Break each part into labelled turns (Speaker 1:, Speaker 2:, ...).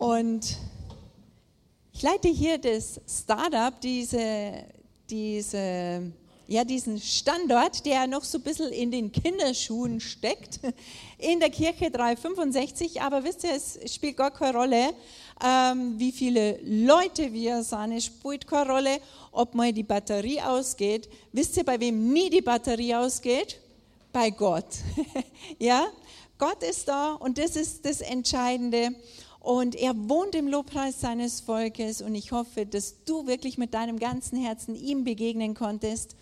Speaker 1: und ich leite hier das Startup, diese, diese, ja, diesen Standort, der noch so ein bisschen in den Kinderschuhen steckt, in der Kirche 365. Aber wisst ihr, es spielt gar keine Rolle, ähm, wie viele Leute wir sind. Es spielt keine Rolle, ob mal die Batterie ausgeht. Wisst ihr, bei wem nie die Batterie ausgeht? bei Gott. ja, Gott ist da und das ist das Entscheidende. Und er wohnt im Lobpreis seines Volkes und ich hoffe, dass du wirklich mit deinem ganzen Herzen ihm begegnen konntest.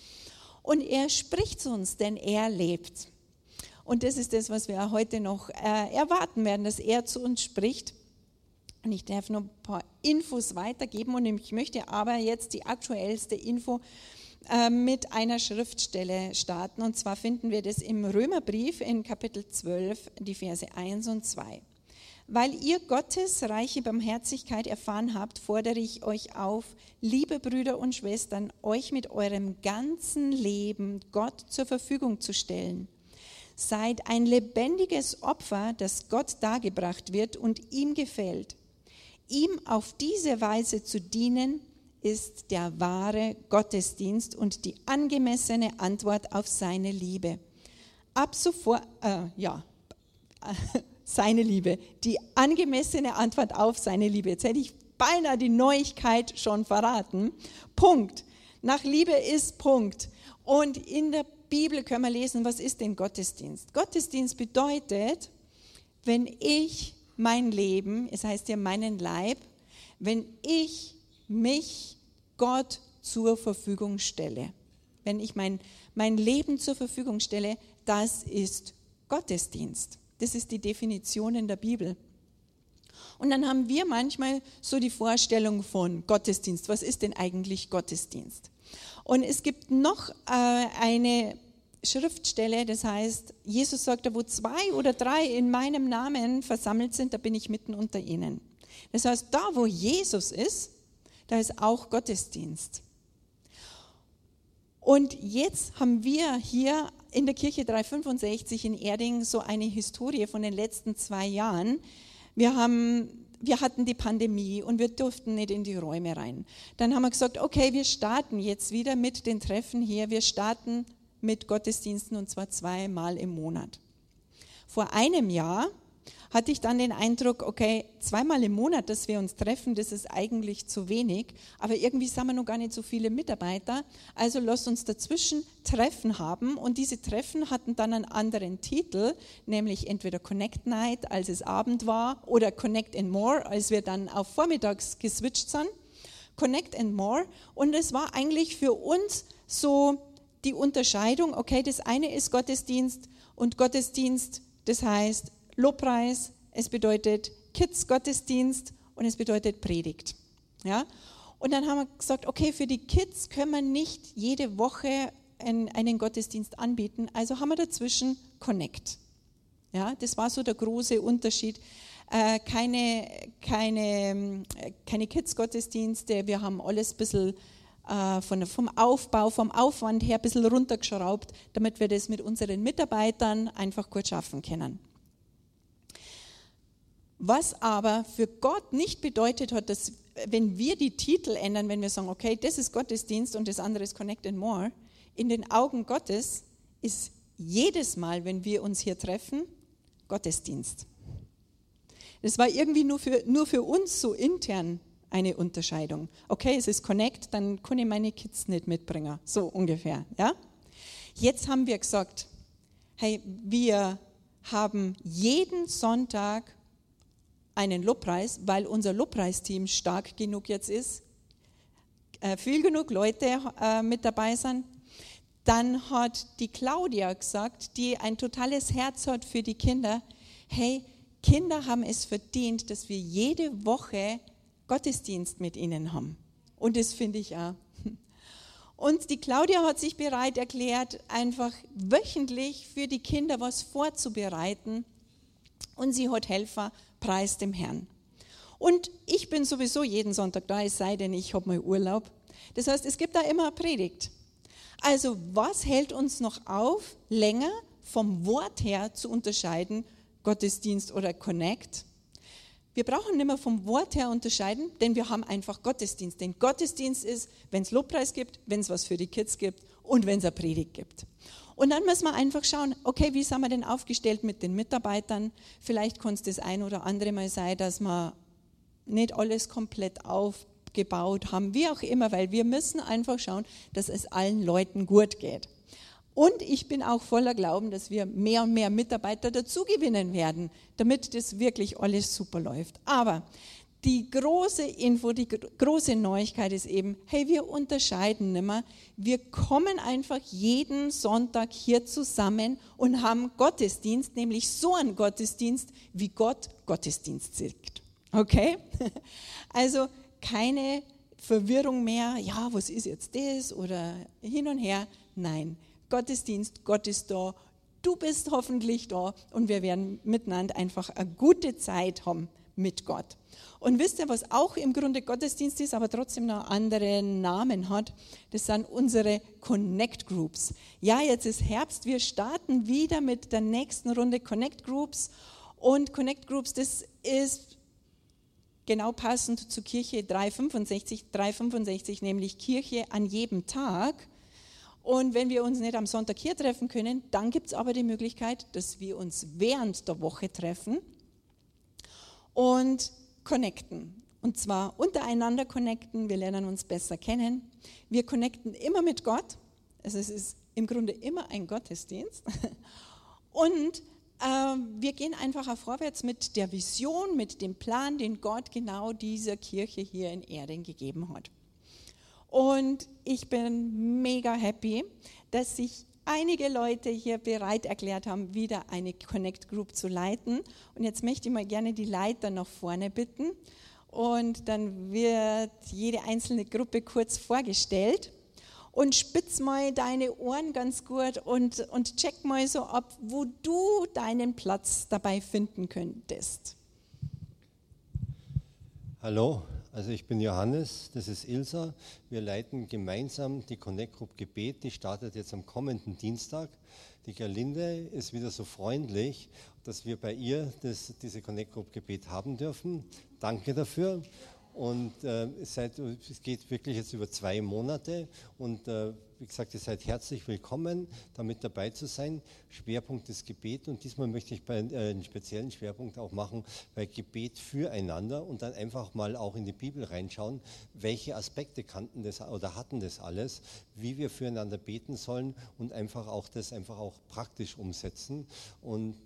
Speaker 1: Und er spricht zu uns, denn er lebt. Und das ist das, was wir heute noch äh, erwarten werden, dass er zu uns spricht. Und ich darf noch ein paar Infos weitergeben und ich möchte aber jetzt die aktuellste Info äh, mit einer Schriftstelle starten. Und zwar finden wir das im Römerbrief in Kapitel 12, die Verse 1 und 2. Weil ihr Gottes reiche Barmherzigkeit erfahren habt, fordere ich euch auf, liebe Brüder und Schwestern, euch mit eurem ganzen Leben Gott zur Verfügung zu stellen. Seid ein lebendiges Opfer, das Gott dargebracht wird und ihm gefällt. Ihm auf diese Weise zu dienen, ist der wahre Gottesdienst und die angemessene Antwort auf seine Liebe. Ab sofort, äh, ja, seine Liebe, die angemessene Antwort auf seine Liebe. Jetzt hätte ich beinahe die Neuigkeit schon verraten. Punkt. Nach Liebe ist Punkt. Und in der Bibel können wir lesen, was ist denn Gottesdienst? Gottesdienst bedeutet, wenn ich mein Leben, es heißt ja meinen Leib, wenn ich mich Gott zur Verfügung stelle. Wenn ich mein, mein Leben zur Verfügung stelle, das ist Gottesdienst. Das ist die Definition in der Bibel. Und dann haben wir manchmal so die Vorstellung von Gottesdienst. Was ist denn eigentlich Gottesdienst? Und es gibt noch äh, eine Schriftstelle, das heißt, Jesus sagt, wo zwei oder drei in meinem Namen versammelt sind, da bin ich mitten unter ihnen. Das heißt, da wo Jesus ist, da ist auch Gottesdienst. Und jetzt haben wir hier in der Kirche 365 in Erding so eine Historie von den letzten zwei Jahren. Wir haben wir hatten die Pandemie und wir durften nicht in die Räume rein. Dann haben wir gesagt, okay, wir starten jetzt wieder mit den Treffen hier. Wir starten mit Gottesdiensten und zwar zweimal im Monat. Vor einem Jahr hatte ich dann den Eindruck, okay, zweimal im Monat, dass wir uns treffen, das ist eigentlich zu wenig, aber irgendwie sind wir noch gar nicht so viele Mitarbeiter, also lasst uns dazwischen Treffen haben und diese Treffen hatten dann einen anderen Titel, nämlich entweder Connect Night, als es Abend war, oder Connect and More, als wir dann auf Vormittags geswitcht sind. Connect and More und es war eigentlich für uns so die Unterscheidung, okay, das eine ist Gottesdienst und Gottesdienst, das heißt Lobpreis, es bedeutet Kids-Gottesdienst und es bedeutet Predigt. Ja? Und dann haben wir gesagt, okay, für die Kids können wir nicht jede Woche einen Gottesdienst anbieten, also haben wir dazwischen Connect. Ja, das war so der große Unterschied. Äh, keine keine, keine Kids-Gottesdienste, wir haben alles ein bisschen äh, von, vom Aufbau, vom Aufwand her ein bisschen runtergeschraubt, damit wir das mit unseren Mitarbeitern einfach gut schaffen können. Was aber für Gott nicht bedeutet hat, dass wenn wir die Titel ändern, wenn wir sagen, okay, das ist Gottesdienst und das andere ist Connect and More, in den Augen Gottes ist jedes Mal, wenn wir uns hier treffen, Gottesdienst. Das war irgendwie nur für, nur für uns so intern eine Unterscheidung. Okay, es ist Connect, dann kann ich meine Kids nicht mitbringen. So ungefähr. Ja? Jetzt haben wir gesagt, hey, wir haben jeden Sonntag einen Lobpreis, weil unser Lobpreisteam stark genug jetzt ist, äh, viel genug Leute äh, mit dabei sind. Dann hat die Claudia gesagt, die ein totales Herz hat für die Kinder, hey, Kinder haben es verdient, dass wir jede Woche Gottesdienst mit ihnen haben. Und das finde ich auch. Und die Claudia hat sich bereit erklärt, einfach wöchentlich für die Kinder was vorzubereiten. Und sie hat Helfer, preis dem Herrn. Und ich bin sowieso jeden Sonntag da, es sei denn, ich habe mal Urlaub. Das heißt, es gibt da immer eine Predigt. Also was hält uns noch auf, länger vom Wort her zu unterscheiden, Gottesdienst oder Connect? Wir brauchen nicht mehr vom Wort her unterscheiden, denn wir haben einfach Gottesdienst. Denn Gottesdienst ist, wenn es Lobpreis gibt, wenn es was für die Kids gibt und wenn es eine Predigt gibt. Und dann müssen wir einfach schauen, okay, wie sind wir denn aufgestellt mit den Mitarbeitern? Vielleicht kann es das ein oder andere Mal sein, dass wir nicht alles komplett aufgebaut haben, wie auch immer, weil wir müssen einfach schauen, dass es allen Leuten gut geht. Und ich bin auch voller Glauben, dass wir mehr und mehr Mitarbeiter dazugewinnen werden, damit das wirklich alles super läuft. Aber die große Info, die große Neuigkeit ist eben, hey, wir unterscheiden nicht mehr. Wir kommen einfach jeden Sonntag hier zusammen und haben Gottesdienst, nämlich so einen Gottesdienst, wie Gott Gottesdienst sagt. Okay? Also keine Verwirrung mehr, ja, was ist jetzt das oder hin und her. Nein, Gottesdienst, Gott ist da, du bist hoffentlich da und wir werden miteinander einfach eine gute Zeit haben mit Gott. Und wisst ihr, was auch im Grunde Gottesdienst ist, aber trotzdem noch andere Namen hat? Das sind unsere Connect Groups. Ja, jetzt ist Herbst, wir starten wieder mit der nächsten Runde Connect Groups. Und Connect Groups, das ist genau passend zu Kirche 365, 365 nämlich Kirche an jedem Tag. Und wenn wir uns nicht am Sonntag hier treffen können, dann gibt es aber die Möglichkeit, dass wir uns während der Woche treffen und connecten. Und zwar untereinander connecten, wir lernen uns besser kennen. Wir connecten immer mit Gott, also es ist im Grunde immer ein Gottesdienst. Und äh, wir gehen einfach auch vorwärts mit der Vision, mit dem Plan, den Gott genau dieser Kirche hier in Erden gegeben hat. Und ich bin mega happy, dass sich einige Leute hier bereit erklärt haben, wieder eine Connect Group zu leiten. Und jetzt möchte ich mal gerne die Leiter nach vorne bitten. Und dann wird jede einzelne Gruppe kurz vorgestellt. Und spitz mal deine Ohren ganz gut und, und check mal so ab, wo du deinen Platz dabei finden könntest.
Speaker 2: Hallo, also ich bin Johannes, das ist Ilsa. Wir leiten gemeinsam die Connect Group Gebet. Die startet jetzt am kommenden Dienstag. Die Gerlinde ist wieder so freundlich, dass wir bei ihr das, diese Connect Group Gebet haben dürfen. Danke dafür. Und äh, es, seid, es, geht wirklich jetzt über zwei Monate. Und äh, wie gesagt, ihr seid herzlich willkommen, damit dabei zu sein. Schwerpunkt ist Gebet. Und diesmal möchte ich äh, einen speziellen Schwerpunkt auch machen bei Gebet füreinander und dann einfach mal auch in die Bibel reinschauen, welche Aspekte kannten das oder hatten das alles, wie wir füreinander beten sollen und einfach auch das einfach auch praktisch umsetzen. Und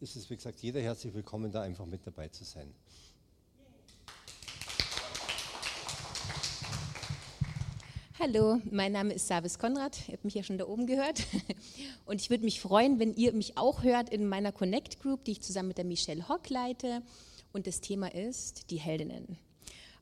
Speaker 2: es ist, wie gesagt, jeder herzlich willkommen, da einfach mit dabei zu sein.
Speaker 3: Hallo, mein Name ist Savis Konrad. Ihr habt mich ja schon da oben gehört. Und ich würde mich freuen, wenn ihr mich auch hört in meiner Connect Group, die ich zusammen mit der Michelle Hock leite. Und das Thema ist die Heldinnen.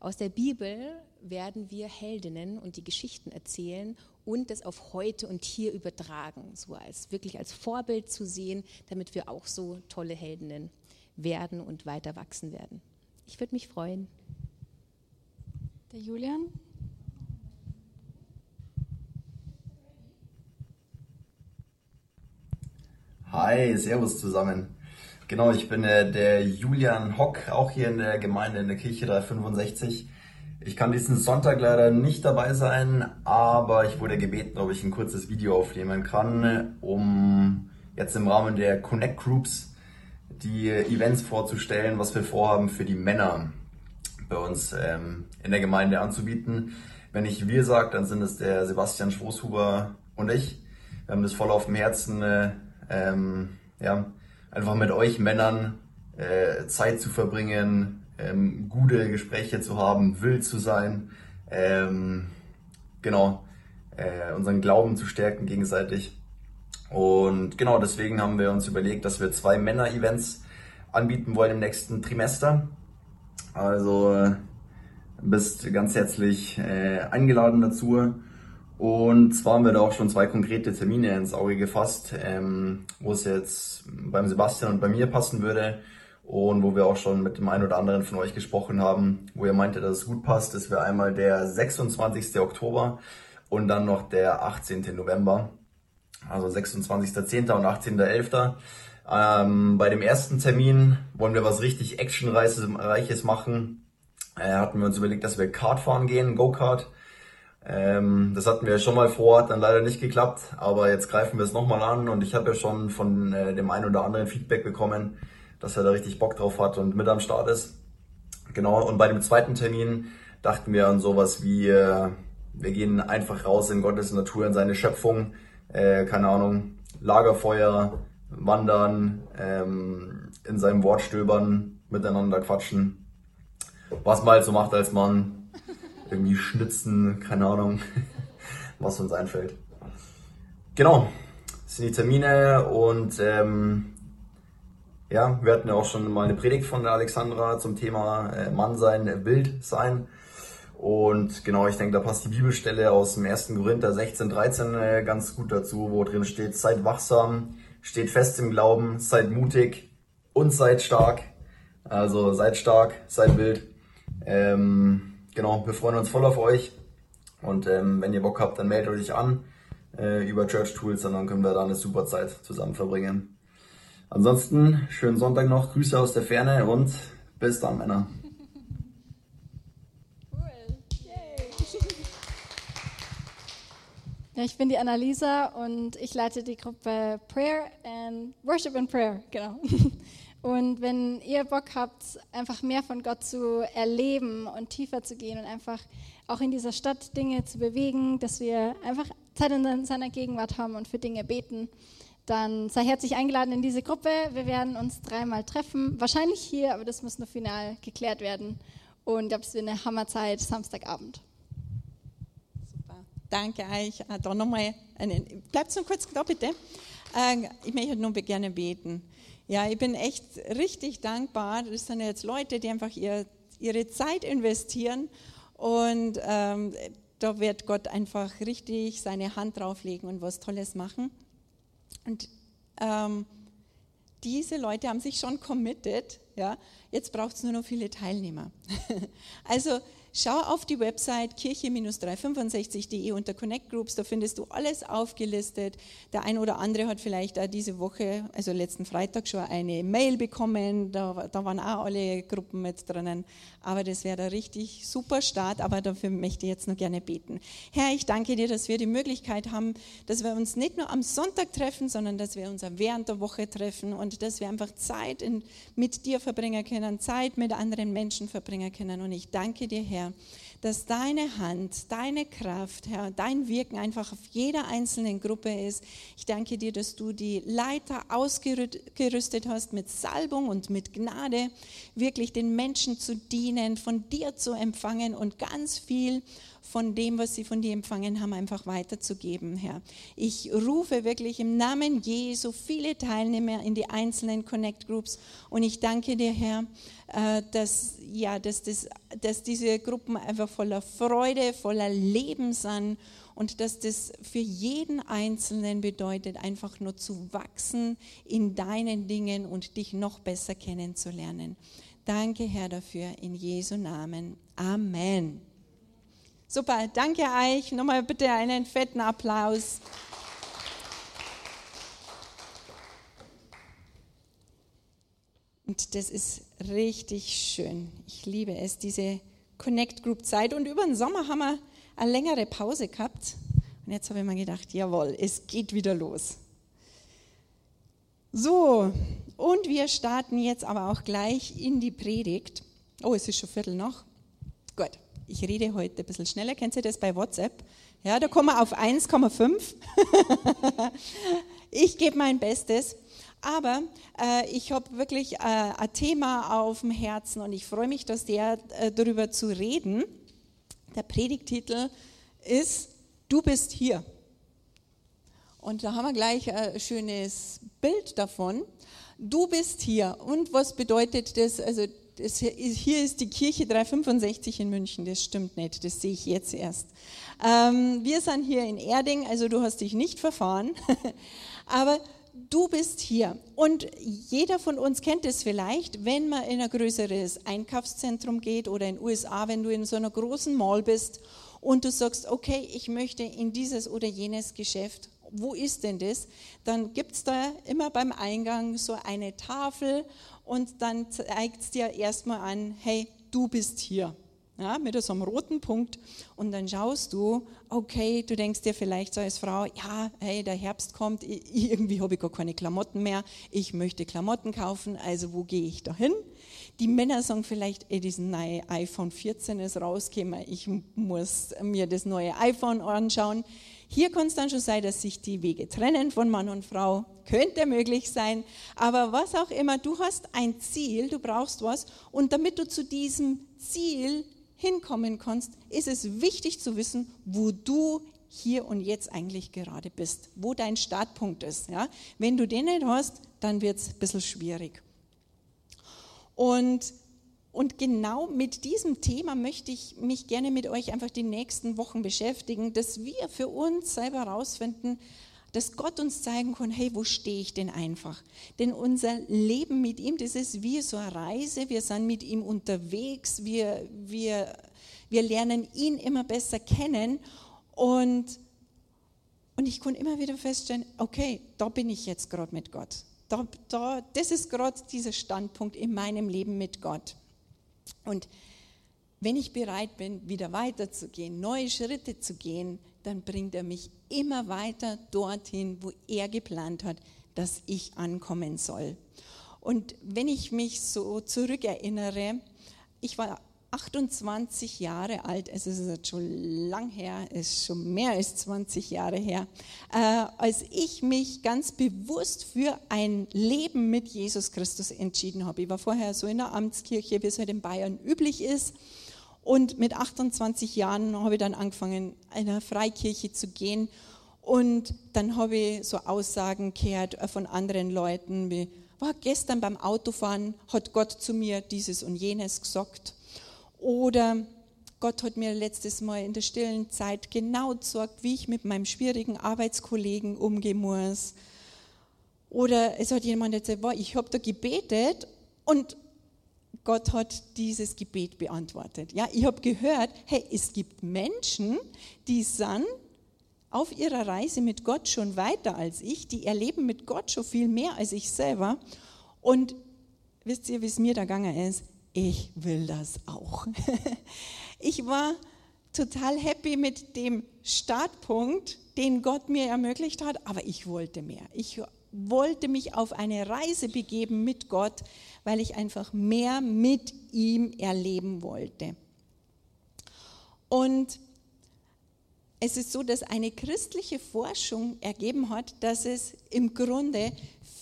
Speaker 3: Aus der Bibel werden wir Heldinnen und die Geschichten erzählen und das auf heute und hier übertragen, so als wirklich als Vorbild zu sehen, damit wir auch so tolle Heldinnen werden und weiter wachsen werden. Ich würde mich freuen.
Speaker 4: Der Julian?
Speaker 5: Hi, Servus zusammen. Genau, ich bin äh, der Julian Hock, auch hier in der Gemeinde in der Kirche 365. Ich kann diesen Sonntag leider nicht dabei sein, aber ich wurde gebeten, ob ich ein kurzes Video aufnehmen kann, um jetzt im Rahmen der Connect Groups die Events vorzustellen, was wir vorhaben für die Männer bei uns ähm, in der Gemeinde anzubieten. Wenn ich wir sage, dann sind es der Sebastian Schwoßhuber und ich. Wir haben das voll auf dem Herzen, äh, ähm, ja, einfach mit euch Männern äh, Zeit zu verbringen, ähm, gute Gespräche zu haben, wild zu sein, ähm, genau, äh, unseren Glauben zu stärken gegenseitig. Und genau deswegen haben wir uns überlegt, dass wir zwei Männer-Events anbieten wollen im nächsten Trimester. Also äh, bist ganz herzlich äh, eingeladen dazu. Und zwar haben wir da auch schon zwei konkrete Termine ins Auge gefasst, ähm, wo es jetzt beim Sebastian und bei mir passen würde und wo wir auch schon mit dem einen oder anderen von euch gesprochen haben, wo ihr meinte, dass es gut passt. Das wäre einmal der 26. Oktober und dann noch der 18. November, also 26.10. und 18.11. Ähm, bei dem ersten Termin wollen wir was richtig Actionreiches machen. Äh, hatten wir uns überlegt, dass wir Kart fahren gehen, Go-Kart. Ähm, das hatten wir schon mal vor, hat dann leider nicht geklappt, aber jetzt greifen wir es nochmal an und ich habe ja schon von äh, dem einen oder anderen Feedback bekommen, dass er da richtig Bock drauf hat und mit am Start ist. Genau, und bei dem zweiten Termin dachten wir an sowas wie, äh, wir gehen einfach raus in Gottes Natur, in seine Schöpfung, äh, keine Ahnung, Lagerfeuer, wandern, ähm, in seinem Wort stöbern, miteinander quatschen. Was man halt so macht als Mann, irgendwie schnitzen, keine Ahnung, was uns einfällt. Genau, das sind die Termine und ähm, ja, wir hatten ja auch schon mal eine Predigt von der Alexandra zum Thema äh, Mann sein, Bild sein. Und genau, ich denke, da passt die Bibelstelle aus dem 1. Korinther 16, 13 äh, ganz gut dazu, wo drin steht, seid wachsam, steht fest im Glauben, seid mutig und seid stark. Also seid stark, seid wild. Ähm, genau, wir freuen uns voll auf euch. Und ähm, wenn ihr Bock habt, dann meldet euch an äh, über Church Tools und dann können wir da eine super Zeit zusammen verbringen. Ansonsten, schönen Sonntag noch, Grüße aus der Ferne und bis dann, Männer.
Speaker 4: Ja, ich bin die Annalisa und ich leite die Gruppe Prayer and Worship and Prayer, genau. Und wenn ihr Bock habt, einfach mehr von Gott zu erleben und tiefer zu gehen und einfach auch in dieser Stadt Dinge zu bewegen, dass wir einfach Zeit in seiner Gegenwart haben und für Dinge beten, dann sei herzlich eingeladen in diese Gruppe. Wir werden uns dreimal treffen, wahrscheinlich hier, aber das muss noch final geklärt werden. Und ich glaube, es wird eine Hammerzeit Samstagabend.
Speaker 1: Super, danke euch. Äh, da nochmal bleibt noch kurz da bitte. Äh, ich möchte nur gerne beten. Ja, ich bin echt richtig dankbar. Das sind jetzt Leute, die einfach ihr, ihre Zeit investieren und ähm, da wird Gott einfach richtig seine Hand drauflegen und was Tolles machen. Und ähm, diese Leute haben sich schon committed. Ja, jetzt braucht es nur noch viele Teilnehmer. also Schau auf die Website kirche-365.de unter Connect Groups, da findest du alles aufgelistet. Der ein oder andere hat vielleicht auch diese Woche, also letzten Freitag schon eine Mail bekommen, da, da waren auch alle Gruppen mit drinnen. Aber das wäre der richtig super Start, aber dafür möchte ich jetzt noch gerne beten. Herr, ich danke dir, dass wir die Möglichkeit haben, dass wir uns nicht nur am Sonntag treffen, sondern dass wir uns während der Woche treffen und dass wir einfach Zeit in, mit dir verbringen können, Zeit mit anderen Menschen verbringen können. Und ich danke dir, Herr, dass deine Hand, deine Kraft, Herr, dein Wirken einfach auf jeder einzelnen Gruppe ist. Ich danke dir, dass du die Leiter ausgerüstet hast mit Salbung und mit Gnade, wirklich den Menschen zu dienen, von dir zu empfangen und ganz viel von dem, was sie von dir empfangen haben, einfach weiterzugeben, Herr. Ich rufe wirklich im Namen Jesu viele Teilnehmer in die einzelnen Connect Groups und ich danke dir, Herr, äh, dass, ja, dass, das, dass diese Gruppen einfach voller Freude, voller Leben sind und dass das für jeden Einzelnen bedeutet, einfach nur zu wachsen in deinen Dingen und dich noch besser kennenzulernen. Danke, Herr, dafür in Jesu Namen. Amen. Super, danke euch. Nochmal bitte einen fetten Applaus. Und das ist richtig schön. Ich liebe es, diese Connect Group Zeit. Und über den Sommer haben wir eine längere Pause gehabt. Und jetzt habe ich mir gedacht, jawohl, es geht wieder los. So, und wir starten jetzt aber auch gleich in die Predigt. Oh, es ist schon Viertel noch. Ich rede heute ein bisschen schneller. Kennt ihr das bei WhatsApp? Ja, da kommen wir auf 1,5. ich gebe mein Bestes. Aber äh, ich habe wirklich äh, ein Thema auf dem Herzen und ich freue mich, dass der äh, darüber zu reden. Der Predigtitel ist Du bist hier. Und da haben wir gleich ein schönes Bild davon. Du bist hier. Und was bedeutet das? Also das hier ist die Kirche 365 in München. Das stimmt nicht. Das sehe ich jetzt erst. Ähm, wir sind hier in Erding, also du hast dich nicht verfahren. Aber du bist hier. Und jeder von uns kennt es vielleicht, wenn man in ein größeres Einkaufszentrum geht oder in den USA, wenn du in so einer großen Mall bist und du sagst, okay, ich möchte in dieses oder jenes Geschäft. Wo ist denn das? Dann gibt es da immer beim Eingang so eine Tafel und dann zeigt es dir erstmal an, hey, du bist hier ja, mit so einem roten Punkt und dann schaust du, okay, du denkst dir vielleicht so als Frau, ja, hey, der Herbst kommt, irgendwie habe ich gar keine Klamotten mehr, ich möchte Klamotten kaufen, also wo gehe ich da hin? Die Männer sagen vielleicht, ey, diesen neue iPhone 14 ist rausgekommen, ich muss mir das neue iPhone anschauen. Hier kann es dann schon sein, dass sich die Wege trennen von Mann und Frau. Könnte möglich sein. Aber was auch immer, du hast ein Ziel, du brauchst was. Und damit du zu diesem Ziel hinkommen kannst, ist es wichtig zu wissen, wo du hier und jetzt eigentlich gerade bist, wo dein Startpunkt ist. Ja? Wenn du den nicht hast, dann wird es ein bisschen schwierig. Und, und genau mit diesem Thema möchte ich mich gerne mit euch einfach die nächsten Wochen beschäftigen, dass wir für uns selber herausfinden, dass Gott uns zeigen kann, hey, wo stehe ich denn einfach? Denn unser Leben mit ihm, das ist wie so eine Reise, wir sind mit ihm unterwegs, wir, wir, wir lernen ihn immer besser kennen und, und ich kann immer wieder feststellen, okay, da bin ich jetzt gerade mit Gott. Da, da, das ist gerade dieser Standpunkt in meinem Leben mit Gott. Und wenn ich bereit bin, wieder weiterzugehen, neue Schritte zu gehen, dann bringt er mich immer weiter dorthin, wo er geplant hat, dass ich ankommen soll. Und wenn ich mich so zurückerinnere, ich war 28 Jahre alt, es ist schon lang her, es ist schon mehr als 20 Jahre her, äh, als ich mich ganz bewusst für ein Leben mit Jesus Christus entschieden habe. Ich war vorher so in der Amtskirche, wie es halt in Bayern üblich ist. Und mit 28 Jahren habe ich dann angefangen, in eine Freikirche zu gehen. Und dann habe ich so Aussagen gehört von anderen Leuten, wie, war gestern beim Autofahren, hat Gott zu mir dieses und jenes gesagt. Oder Gott hat mir letztes Mal in der stillen Zeit genau gesagt, wie ich mit meinem schwierigen Arbeitskollegen umgehen muss. Oder es hat jemand gesagt, ich habe da gebetet und Gott hat dieses Gebet beantwortet. Ja, ich habe gehört, hey, es gibt Menschen, die sind auf ihrer Reise mit Gott schon weiter als ich, die erleben mit Gott schon viel mehr als ich selber. Und wisst ihr, wie es mir da gegangen ist? Ich will das auch. ich war total happy mit dem Startpunkt, den Gott mir ermöglicht hat, aber ich wollte mehr. Ich wollte mich auf eine Reise begeben mit Gott, weil ich einfach mehr mit ihm erleben wollte. Und es ist so, dass eine christliche Forschung ergeben hat, dass es im Grunde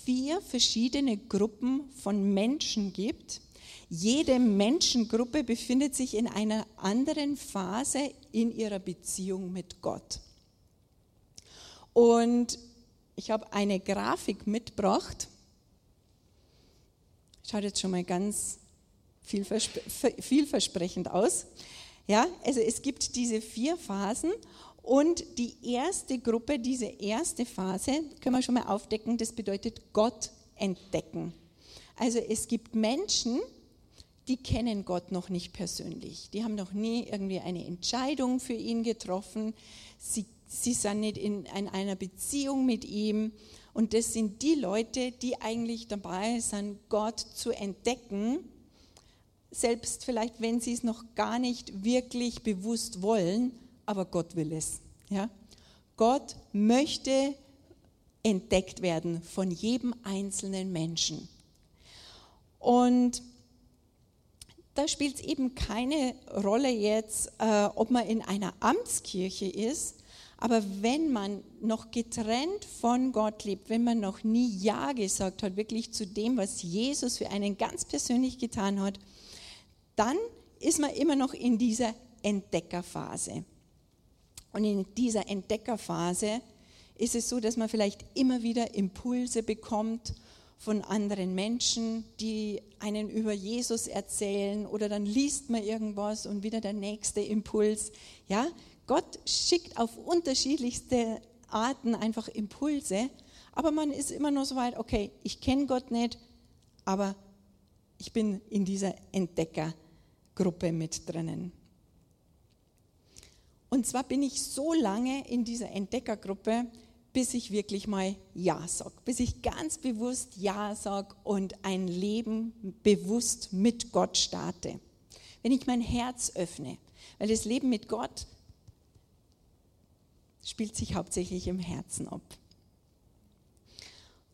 Speaker 1: vier verschiedene Gruppen von Menschen gibt. Jede Menschengruppe befindet sich in einer anderen Phase in ihrer Beziehung mit Gott. Und ich habe eine Grafik mitgebracht Schaut jetzt schon mal ganz vielversprechend aus. Ja, also es gibt diese vier Phasen und die erste Gruppe, diese erste Phase, können wir schon mal aufdecken, das bedeutet Gott entdecken. Also es gibt Menschen, die kennen Gott noch nicht persönlich. Die haben noch nie irgendwie eine Entscheidung für ihn getroffen. Sie, sie sind nicht in, in einer Beziehung mit ihm und das sind die Leute, die eigentlich dabei sind, Gott zu entdecken, selbst vielleicht, wenn sie es noch gar nicht wirklich bewusst wollen, aber Gott will es. Ja? Gott möchte entdeckt werden von jedem einzelnen Menschen. Und da spielt es eben keine Rolle jetzt, äh, ob man in einer Amtskirche ist aber wenn man noch getrennt von Gott lebt, wenn man noch nie Ja gesagt hat, wirklich zu dem, was Jesus für einen ganz persönlich getan hat, dann ist man immer noch in dieser Entdeckerphase. Und in dieser Entdeckerphase ist es so, dass man vielleicht immer wieder Impulse bekommt von anderen Menschen, die einen über Jesus erzählen oder dann liest man irgendwas und wieder der nächste Impuls. Ja, Gott schickt auf unterschiedlichste Arten einfach Impulse, aber man ist immer nur so weit, okay, ich kenne Gott nicht, aber ich bin in dieser Entdeckergruppe mit drinnen. Und zwar bin ich so lange in dieser Entdeckergruppe, bis ich wirklich mal Ja sage, bis ich ganz bewusst Ja sage und ein Leben bewusst mit Gott starte. Wenn ich mein Herz öffne, weil das Leben mit Gott spielt sich hauptsächlich im Herzen ab.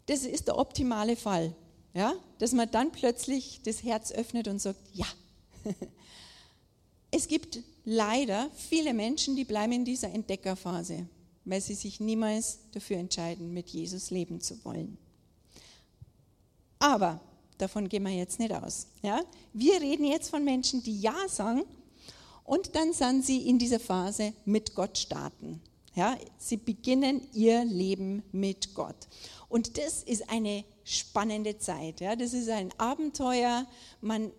Speaker 1: Das ist der optimale Fall, ja? dass man dann plötzlich das Herz öffnet und sagt, ja. Es gibt leider viele Menschen, die bleiben in dieser Entdeckerphase weil sie sich niemals dafür entscheiden, mit Jesus leben zu wollen. Aber davon gehen wir jetzt nicht aus. Ja? Wir reden jetzt von Menschen, die Ja sagen und dann sind sie in dieser Phase mit Gott starten. Ja? Sie beginnen ihr Leben mit Gott. Und das ist eine spannende Zeit. Ja? Das ist ein Abenteuer. Man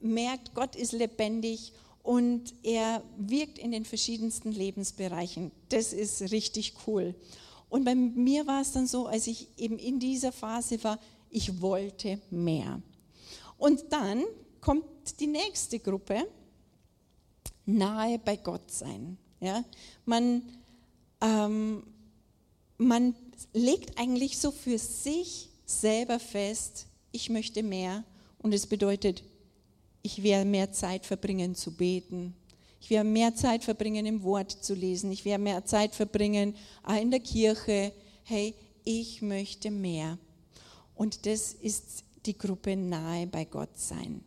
Speaker 1: merkt, Gott ist lebendig und er wirkt in den verschiedensten Lebensbereichen. Das ist richtig cool. Und bei mir war es dann so, als ich eben in dieser Phase war, ich wollte mehr. Und dann kommt die nächste Gruppe, nahe bei Gott sein. Ja? Man, ähm, man legt eigentlich so für sich selber fest, ich möchte mehr. Und es bedeutet, ich werde mehr Zeit verbringen zu beten. Ich werde mehr Zeit verbringen, im Wort zu lesen. Ich werde mehr Zeit verbringen in der Kirche. Hey, ich möchte mehr. Und das ist die Gruppe nahe bei Gott sein.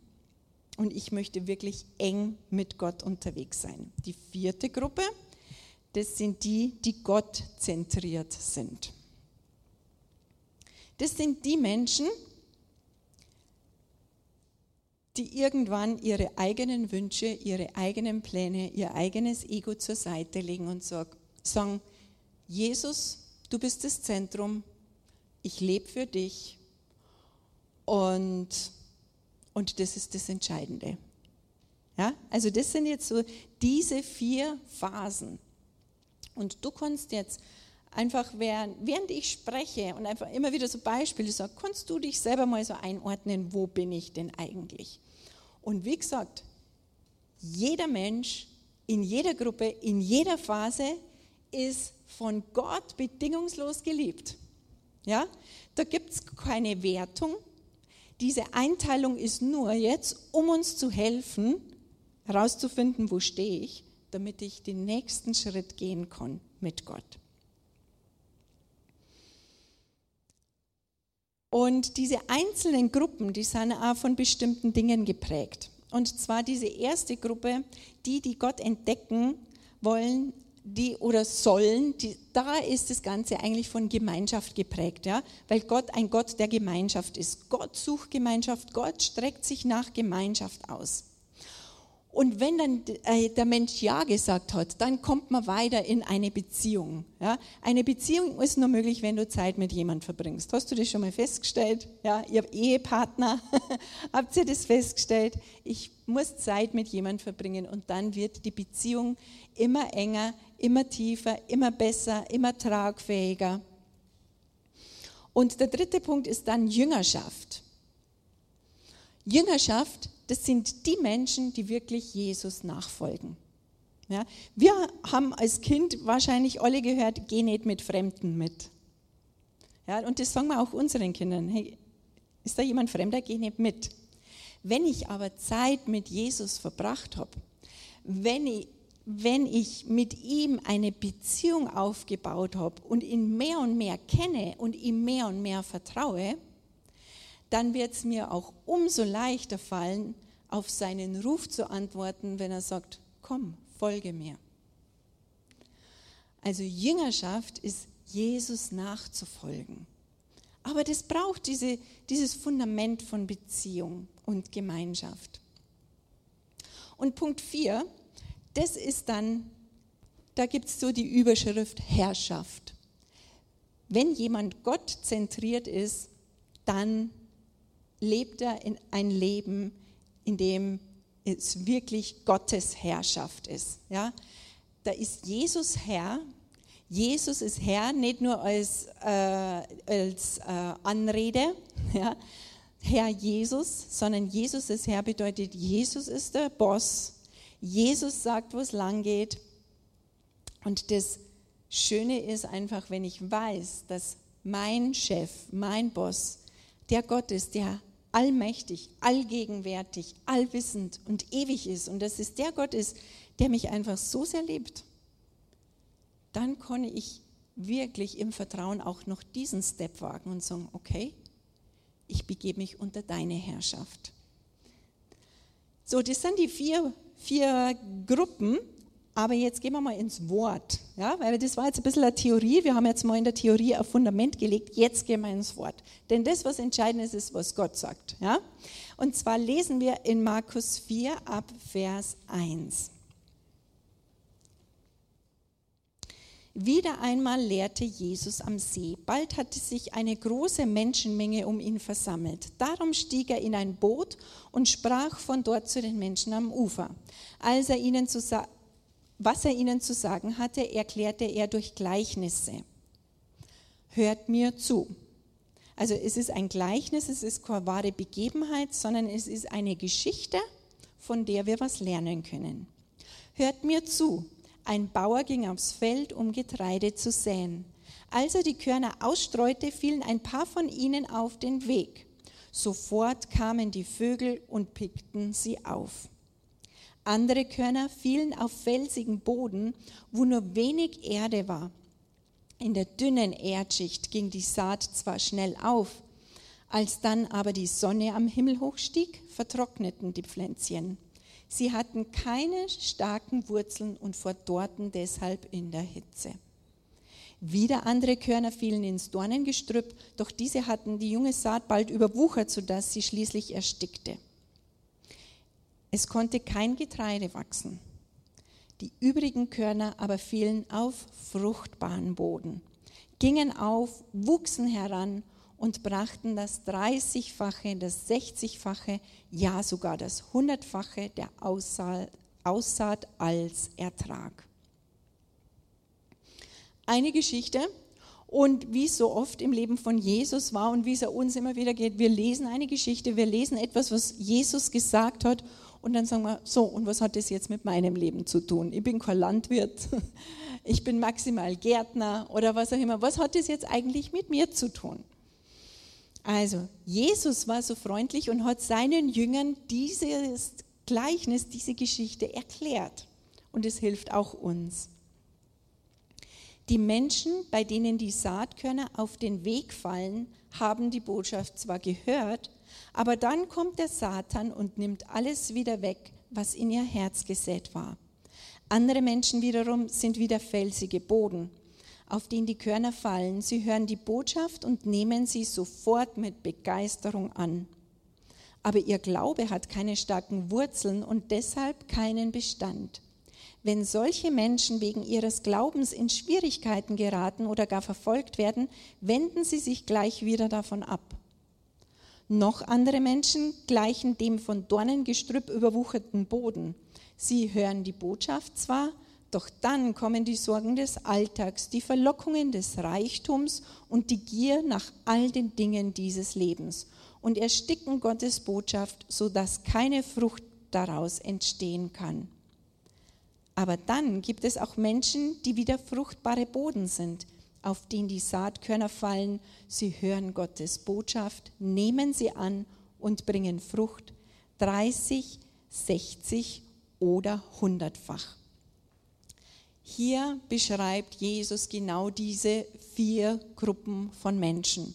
Speaker 1: Und ich möchte wirklich eng mit Gott unterwegs sein. Die vierte Gruppe, das sind die, die Gott zentriert sind. Das sind die Menschen, die irgendwann ihre eigenen Wünsche, ihre eigenen Pläne, ihr eigenes Ego zur Seite legen und sagen, Jesus, du bist das Zentrum, ich lebe für dich und, und das ist das Entscheidende. Ja? Also das sind jetzt so diese vier Phasen. Und du kannst jetzt einfach, während, während ich spreche und einfach immer wieder so Beispiele sage, kannst du dich selber mal so einordnen, wo bin ich denn eigentlich? Und wie gesagt, jeder Mensch in jeder Gruppe, in jeder Phase ist von Gott bedingungslos geliebt. Ja? Da gibt es keine Wertung. Diese Einteilung ist nur jetzt, um uns zu helfen, herauszufinden, wo stehe ich, damit ich den nächsten Schritt gehen kann mit Gott. Und diese einzelnen Gruppen, die sind auch von bestimmten Dingen geprägt. Und zwar diese erste Gruppe, die, die Gott entdecken wollen, die oder sollen, die, da ist das Ganze eigentlich von Gemeinschaft geprägt, ja, weil Gott ein Gott der Gemeinschaft ist. Gott sucht Gemeinschaft, Gott streckt sich nach Gemeinschaft aus. Und wenn dann äh, der Mensch Ja gesagt hat, dann kommt man weiter in eine Beziehung. Ja? Eine Beziehung ist nur möglich, wenn du Zeit mit jemandem verbringst. Hast du das schon mal festgestellt? Ja, ihr Ehepartner, habt ihr das festgestellt? Ich muss Zeit mit jemandem verbringen und dann wird die Beziehung immer enger, immer tiefer, immer besser, immer tragfähiger. Und der dritte Punkt ist dann Jüngerschaft. Jüngerschaft das sind die Menschen, die wirklich Jesus nachfolgen. Ja, wir haben als Kind wahrscheinlich alle gehört, geh nicht mit Fremden mit. Ja, und das sagen wir auch unseren Kindern. Hey, ist da jemand Fremder, geh nicht mit. Wenn ich aber Zeit mit Jesus verbracht habe, wenn ich, wenn ich mit ihm eine Beziehung aufgebaut habe und ihn mehr und mehr kenne und ihm mehr und mehr vertraue, dann wird es mir auch umso leichter fallen, auf seinen Ruf zu antworten, wenn er sagt, komm, folge mir. Also Jüngerschaft ist Jesus nachzufolgen. Aber das braucht diese, dieses Fundament von Beziehung und Gemeinschaft. Und Punkt 4, das ist dann, da gibt es so die Überschrift Herrschaft. Wenn jemand Gott zentriert ist, dann lebt er in ein Leben, in dem es wirklich Gottes Herrschaft ist. Ja? Da ist Jesus Herr. Jesus ist Herr, nicht nur als, äh, als äh, Anrede, ja? Herr Jesus, sondern Jesus ist Herr bedeutet, Jesus ist der Boss. Jesus sagt, wo es lang geht. Und das Schöne ist einfach, wenn ich weiß, dass mein Chef, mein Boss, der Gott ist, der allmächtig, allgegenwärtig, allwissend und ewig ist und dass es der Gott ist, der mich einfach so sehr liebt, dann kann ich wirklich im Vertrauen auch noch diesen Step wagen und sagen, okay, ich begebe mich unter deine Herrschaft. So, das sind die vier, vier Gruppen, aber jetzt gehen wir mal ins Wort, ja, weil das war jetzt ein bisschen eine Theorie. Wir haben jetzt mal in der Theorie ein Fundament gelegt. Jetzt gehen wir ins Wort. Denn das, was entscheidend ist, ist, was Gott sagt. Ja? Und zwar lesen wir in Markus 4 ab Vers 1. Wieder einmal lehrte Jesus am See. Bald hatte sich eine große Menschenmenge um ihn versammelt. Darum stieg er in ein Boot und sprach von dort zu den Menschen am Ufer. Als er ihnen zu, was er ihnen zu sagen hatte, erklärte er durch Gleichnisse. Hört mir zu. Also es ist ein Gleichnis, es ist keine wahre Begebenheit, sondern es ist eine Geschichte, von der wir was lernen können. Hört mir zu. Ein Bauer ging aufs Feld, um Getreide zu säen. Als er die Körner ausstreute, fielen ein paar von ihnen auf den Weg. Sofort kamen die Vögel und pickten sie auf. Andere Körner fielen auf felsigen Boden, wo nur wenig Erde war. In der dünnen Erdschicht ging die Saat zwar schnell auf, als dann aber die Sonne am Himmel hochstieg, vertrockneten die Pflänzchen. Sie hatten keine starken Wurzeln und verdorrten deshalb in der Hitze. Wieder andere Körner fielen ins Dornengestrüpp, doch diese hatten die junge Saat bald überwuchert, sodass sie schließlich erstickte. Es konnte kein Getreide wachsen. Die übrigen Körner aber fielen auf fruchtbaren Boden, gingen auf, wuchsen heran und brachten das 30-fache, das 60-fache, ja sogar das Hundertfache der Aussaat als Ertrag. Eine Geschichte, und wie es so oft im Leben von Jesus war und wie es uns immer wieder geht, wir lesen eine Geschichte, wir lesen etwas, was Jesus gesagt hat und dann sagen wir, so, und was hat das jetzt mit meinem Leben zu tun? Ich bin kein Landwirt, ich bin maximal Gärtner oder was auch immer. Was hat das jetzt eigentlich mit mir zu tun? Also, Jesus war so freundlich und hat seinen Jüngern dieses Gleichnis, diese Geschichte erklärt. Und es hilft auch uns. Die Menschen, bei denen die Saatkörner auf den Weg fallen, haben die Botschaft zwar gehört, aber dann kommt der Satan und nimmt alles wieder weg, was in ihr Herz gesät war. Andere Menschen wiederum sind wie der felsige Boden, auf den die Körner fallen. Sie hören die Botschaft und nehmen sie sofort mit Begeisterung an. Aber ihr Glaube hat keine starken Wurzeln und deshalb keinen Bestand. Wenn solche Menschen wegen ihres Glaubens in Schwierigkeiten geraten oder gar verfolgt werden, wenden sie sich gleich wieder davon ab. Noch andere Menschen gleichen dem von Dornengestrüpp überwucherten Boden. Sie hören die Botschaft zwar, doch dann kommen die Sorgen des Alltags, die Verlockungen des Reichtums und die Gier nach all den Dingen dieses Lebens und ersticken Gottes Botschaft, sodass keine Frucht daraus entstehen kann. Aber dann gibt es auch Menschen, die wieder fruchtbare Boden sind, auf den die Saatkörner fallen. Sie hören Gottes Botschaft, nehmen sie an und bringen Frucht 30, 60 oder 100-fach. Hier beschreibt Jesus genau diese vier Gruppen von Menschen.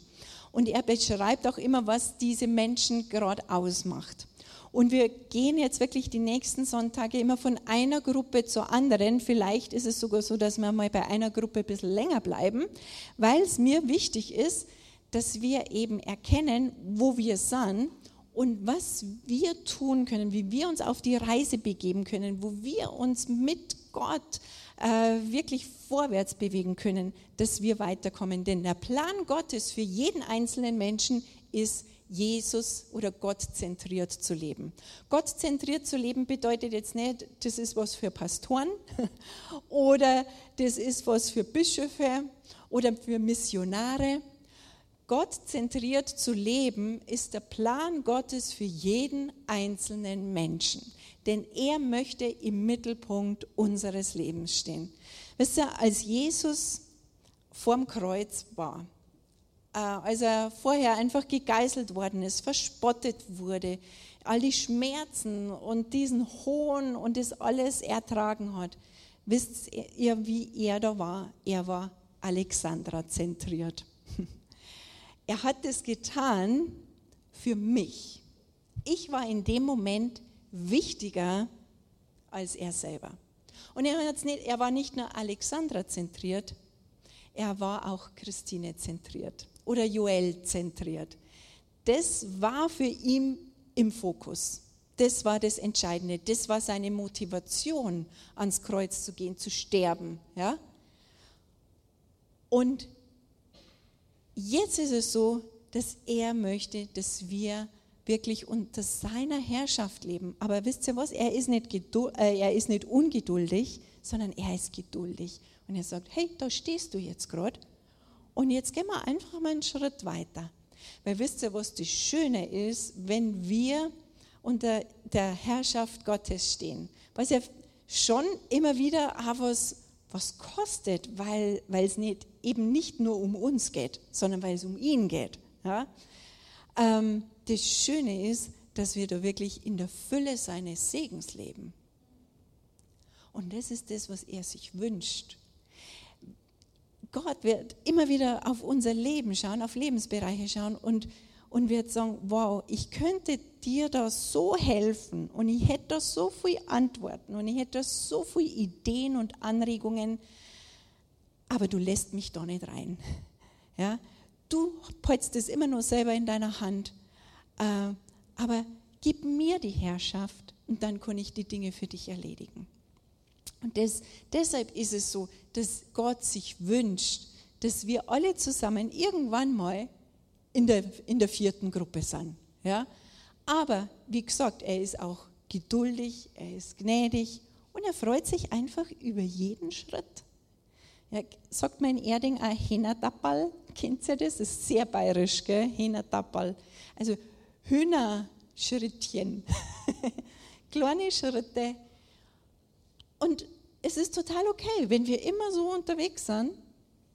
Speaker 1: Und er beschreibt auch immer, was diese Menschen gerade ausmacht. Und wir gehen jetzt wirklich die nächsten Sonntage immer von einer Gruppe zur anderen. Vielleicht ist es sogar so, dass wir mal bei einer Gruppe ein bisschen länger bleiben, weil es mir wichtig ist, dass wir eben erkennen, wo wir sind und was wir tun können, wie wir uns auf die Reise begeben können, wo wir uns mit Gott äh, wirklich vorwärts bewegen können, dass wir weiterkommen. Denn der Plan Gottes für jeden einzelnen Menschen ist, Jesus oder Gott zentriert zu leben. Gott zentriert zu leben bedeutet jetzt nicht, das ist was für Pastoren oder das ist was für Bischöfe oder für Missionare. Gott zentriert zu leben ist der Plan Gottes für jeden einzelnen Menschen, denn er möchte im Mittelpunkt unseres Lebens stehen. Wisst ihr, als Jesus vorm Kreuz war, als er vorher einfach gegeißelt worden ist, verspottet wurde, all die Schmerzen und diesen Hohn und das alles ertragen hat. Wisst ihr, wie er da war? Er war Alexandra zentriert. Er hat es getan für mich. Ich war in dem Moment wichtiger als er selber. Und er, nicht, er war nicht nur Alexandra zentriert, er war auch Christine zentriert oder Joel zentriert. Das war für ihn im Fokus. Das war das Entscheidende. Das war seine Motivation, ans Kreuz zu gehen, zu sterben. Ja? Und jetzt ist es so, dass er möchte, dass wir wirklich unter seiner Herrschaft leben. Aber wisst ihr was? Er ist nicht, äh, er ist nicht ungeduldig, sondern er ist geduldig. Und er sagt, hey, da stehst du jetzt gerade und jetzt gehen wir einfach mal einen Schritt weiter. Weil wisst ihr, was das Schöne ist, wenn wir unter der Herrschaft Gottes stehen? Was ja schon immer wieder auch was, was kostet, weil, es nicht, eben nicht nur um uns geht, sondern weil es um ihn geht. Ja? Ähm, das Schöne ist, dass wir da wirklich in der Fülle seines Segens leben. Und das ist das, was er sich wünscht. Gott wird immer wieder auf unser Leben schauen, auf Lebensbereiche schauen und, und wird sagen, wow, ich könnte dir da so helfen und ich hätte da so viele Antworten und ich hätte da so viele Ideen und Anregungen, aber du lässt mich da nicht rein. Ja? Du hältst es immer nur selber in deiner Hand, äh, aber gib mir die Herrschaft und dann kann ich die Dinge für dich erledigen. Und das, deshalb ist es so, dass Gott sich wünscht, dass wir alle zusammen irgendwann mal in der, in der vierten Gruppe sind. Ja? Aber wie gesagt, er ist auch geduldig, er ist gnädig und er freut sich einfach über jeden Schritt. Ja, sagt man in Erding auch Henatappal, kennt ihr das? Das ist sehr bayerisch, gell? Also Hühnerschrittchen, kleine Schritte. Und es ist total okay, wenn wir immer so unterwegs sind.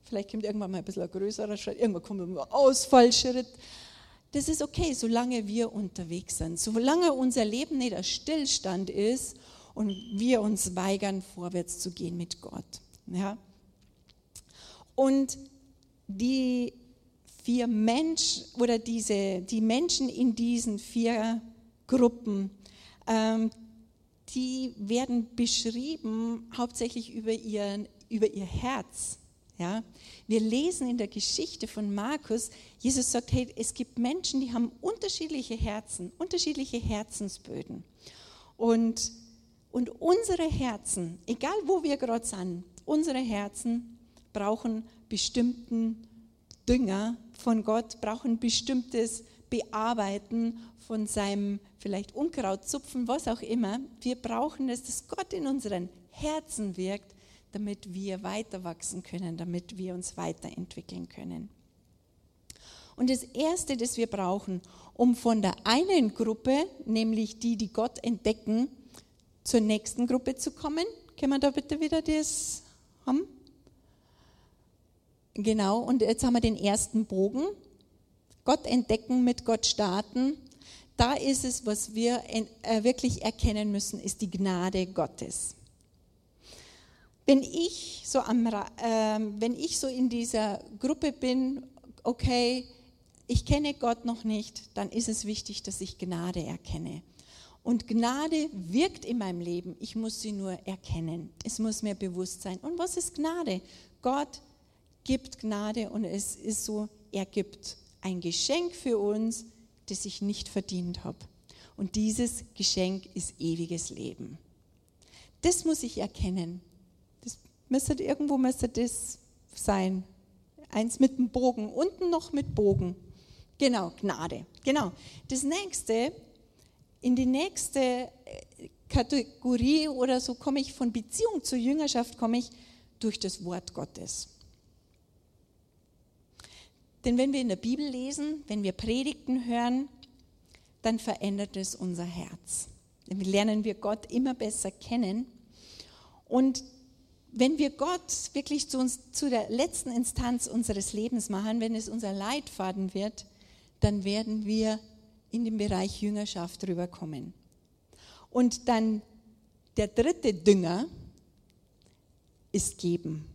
Speaker 1: Vielleicht kommt irgendwann mal ein bisschen ein größerer Schritt, irgendwann kommt ein Ausfallschritt. Das ist okay, solange wir unterwegs sind. Solange unser Leben nicht ein Stillstand ist und wir uns weigern, vorwärts zu gehen mit Gott. Ja? Und die vier Menschen oder diese, die Menschen in diesen vier Gruppen, ähm, die werden beschrieben hauptsächlich über, ihren, über ihr Herz. Ja? Wir lesen in der Geschichte von Markus, Jesus sagt, hey, es gibt Menschen, die haben unterschiedliche Herzen, unterschiedliche Herzensböden. Und, und unsere Herzen, egal wo wir gerade sind, unsere Herzen brauchen bestimmten Dünger von Gott, brauchen bestimmtes Bearbeiten von seinem vielleicht Unkraut zupfen, was auch immer. Wir brauchen es, dass Gott in unseren Herzen wirkt, damit wir weiter wachsen können, damit wir uns weiterentwickeln können. Und das Erste, das wir brauchen, um von der einen Gruppe, nämlich die, die Gott entdecken, zur nächsten Gruppe zu kommen, können wir da bitte wieder das haben? Genau, und jetzt haben wir den ersten Bogen. Gott entdecken, mit Gott starten, da ist es, was wir äh, wirklich erkennen müssen, ist die Gnade Gottes. Wenn ich so, am, äh, wenn ich so in dieser Gruppe bin, okay, ich kenne Gott noch nicht, dann ist es wichtig, dass ich Gnade erkenne. Und Gnade wirkt in meinem Leben. Ich muss sie nur erkennen. Es muss mir bewusst sein. Und was ist Gnade? Gott gibt Gnade und es ist so, er gibt ein Geschenk für uns, das ich nicht verdient habe. Und dieses Geschenk ist ewiges Leben. Das muss ich erkennen. Das müsste irgendwo müsste das sein. Eins mit dem Bogen, unten noch mit Bogen. Genau, Gnade. Genau. Das nächste, in die nächste äh, Kategorie oder so komme ich von Beziehung zur Jüngerschaft, komme ich durch das Wort Gottes. Denn wenn wir in der Bibel lesen, wenn wir Predigten hören, dann verändert es unser Herz. Dann lernen wir Gott immer besser kennen. Und wenn wir Gott wirklich zu uns, zu der letzten Instanz unseres Lebens machen, wenn es unser Leitfaden wird, dann werden wir in den Bereich Jüngerschaft rüberkommen. Und dann der dritte Dünger ist geben.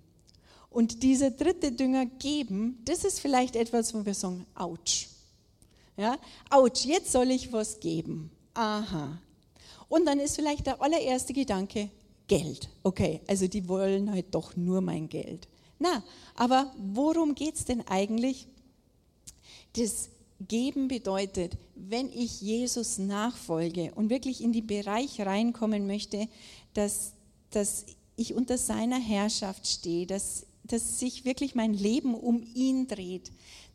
Speaker 1: Und dieser dritte Dünger geben, das ist vielleicht etwas, wo wir sagen, ouch. Ja, ouch, jetzt soll ich was geben. Aha. Und dann ist vielleicht der allererste Gedanke, Geld. Okay, also die wollen halt doch nur mein Geld. Na, aber worum geht es denn eigentlich? Das Geben bedeutet, wenn ich Jesus nachfolge und wirklich in den Bereich reinkommen möchte, dass, dass ich unter seiner Herrschaft stehe, dass, dass sich wirklich mein Leben um ihn dreht,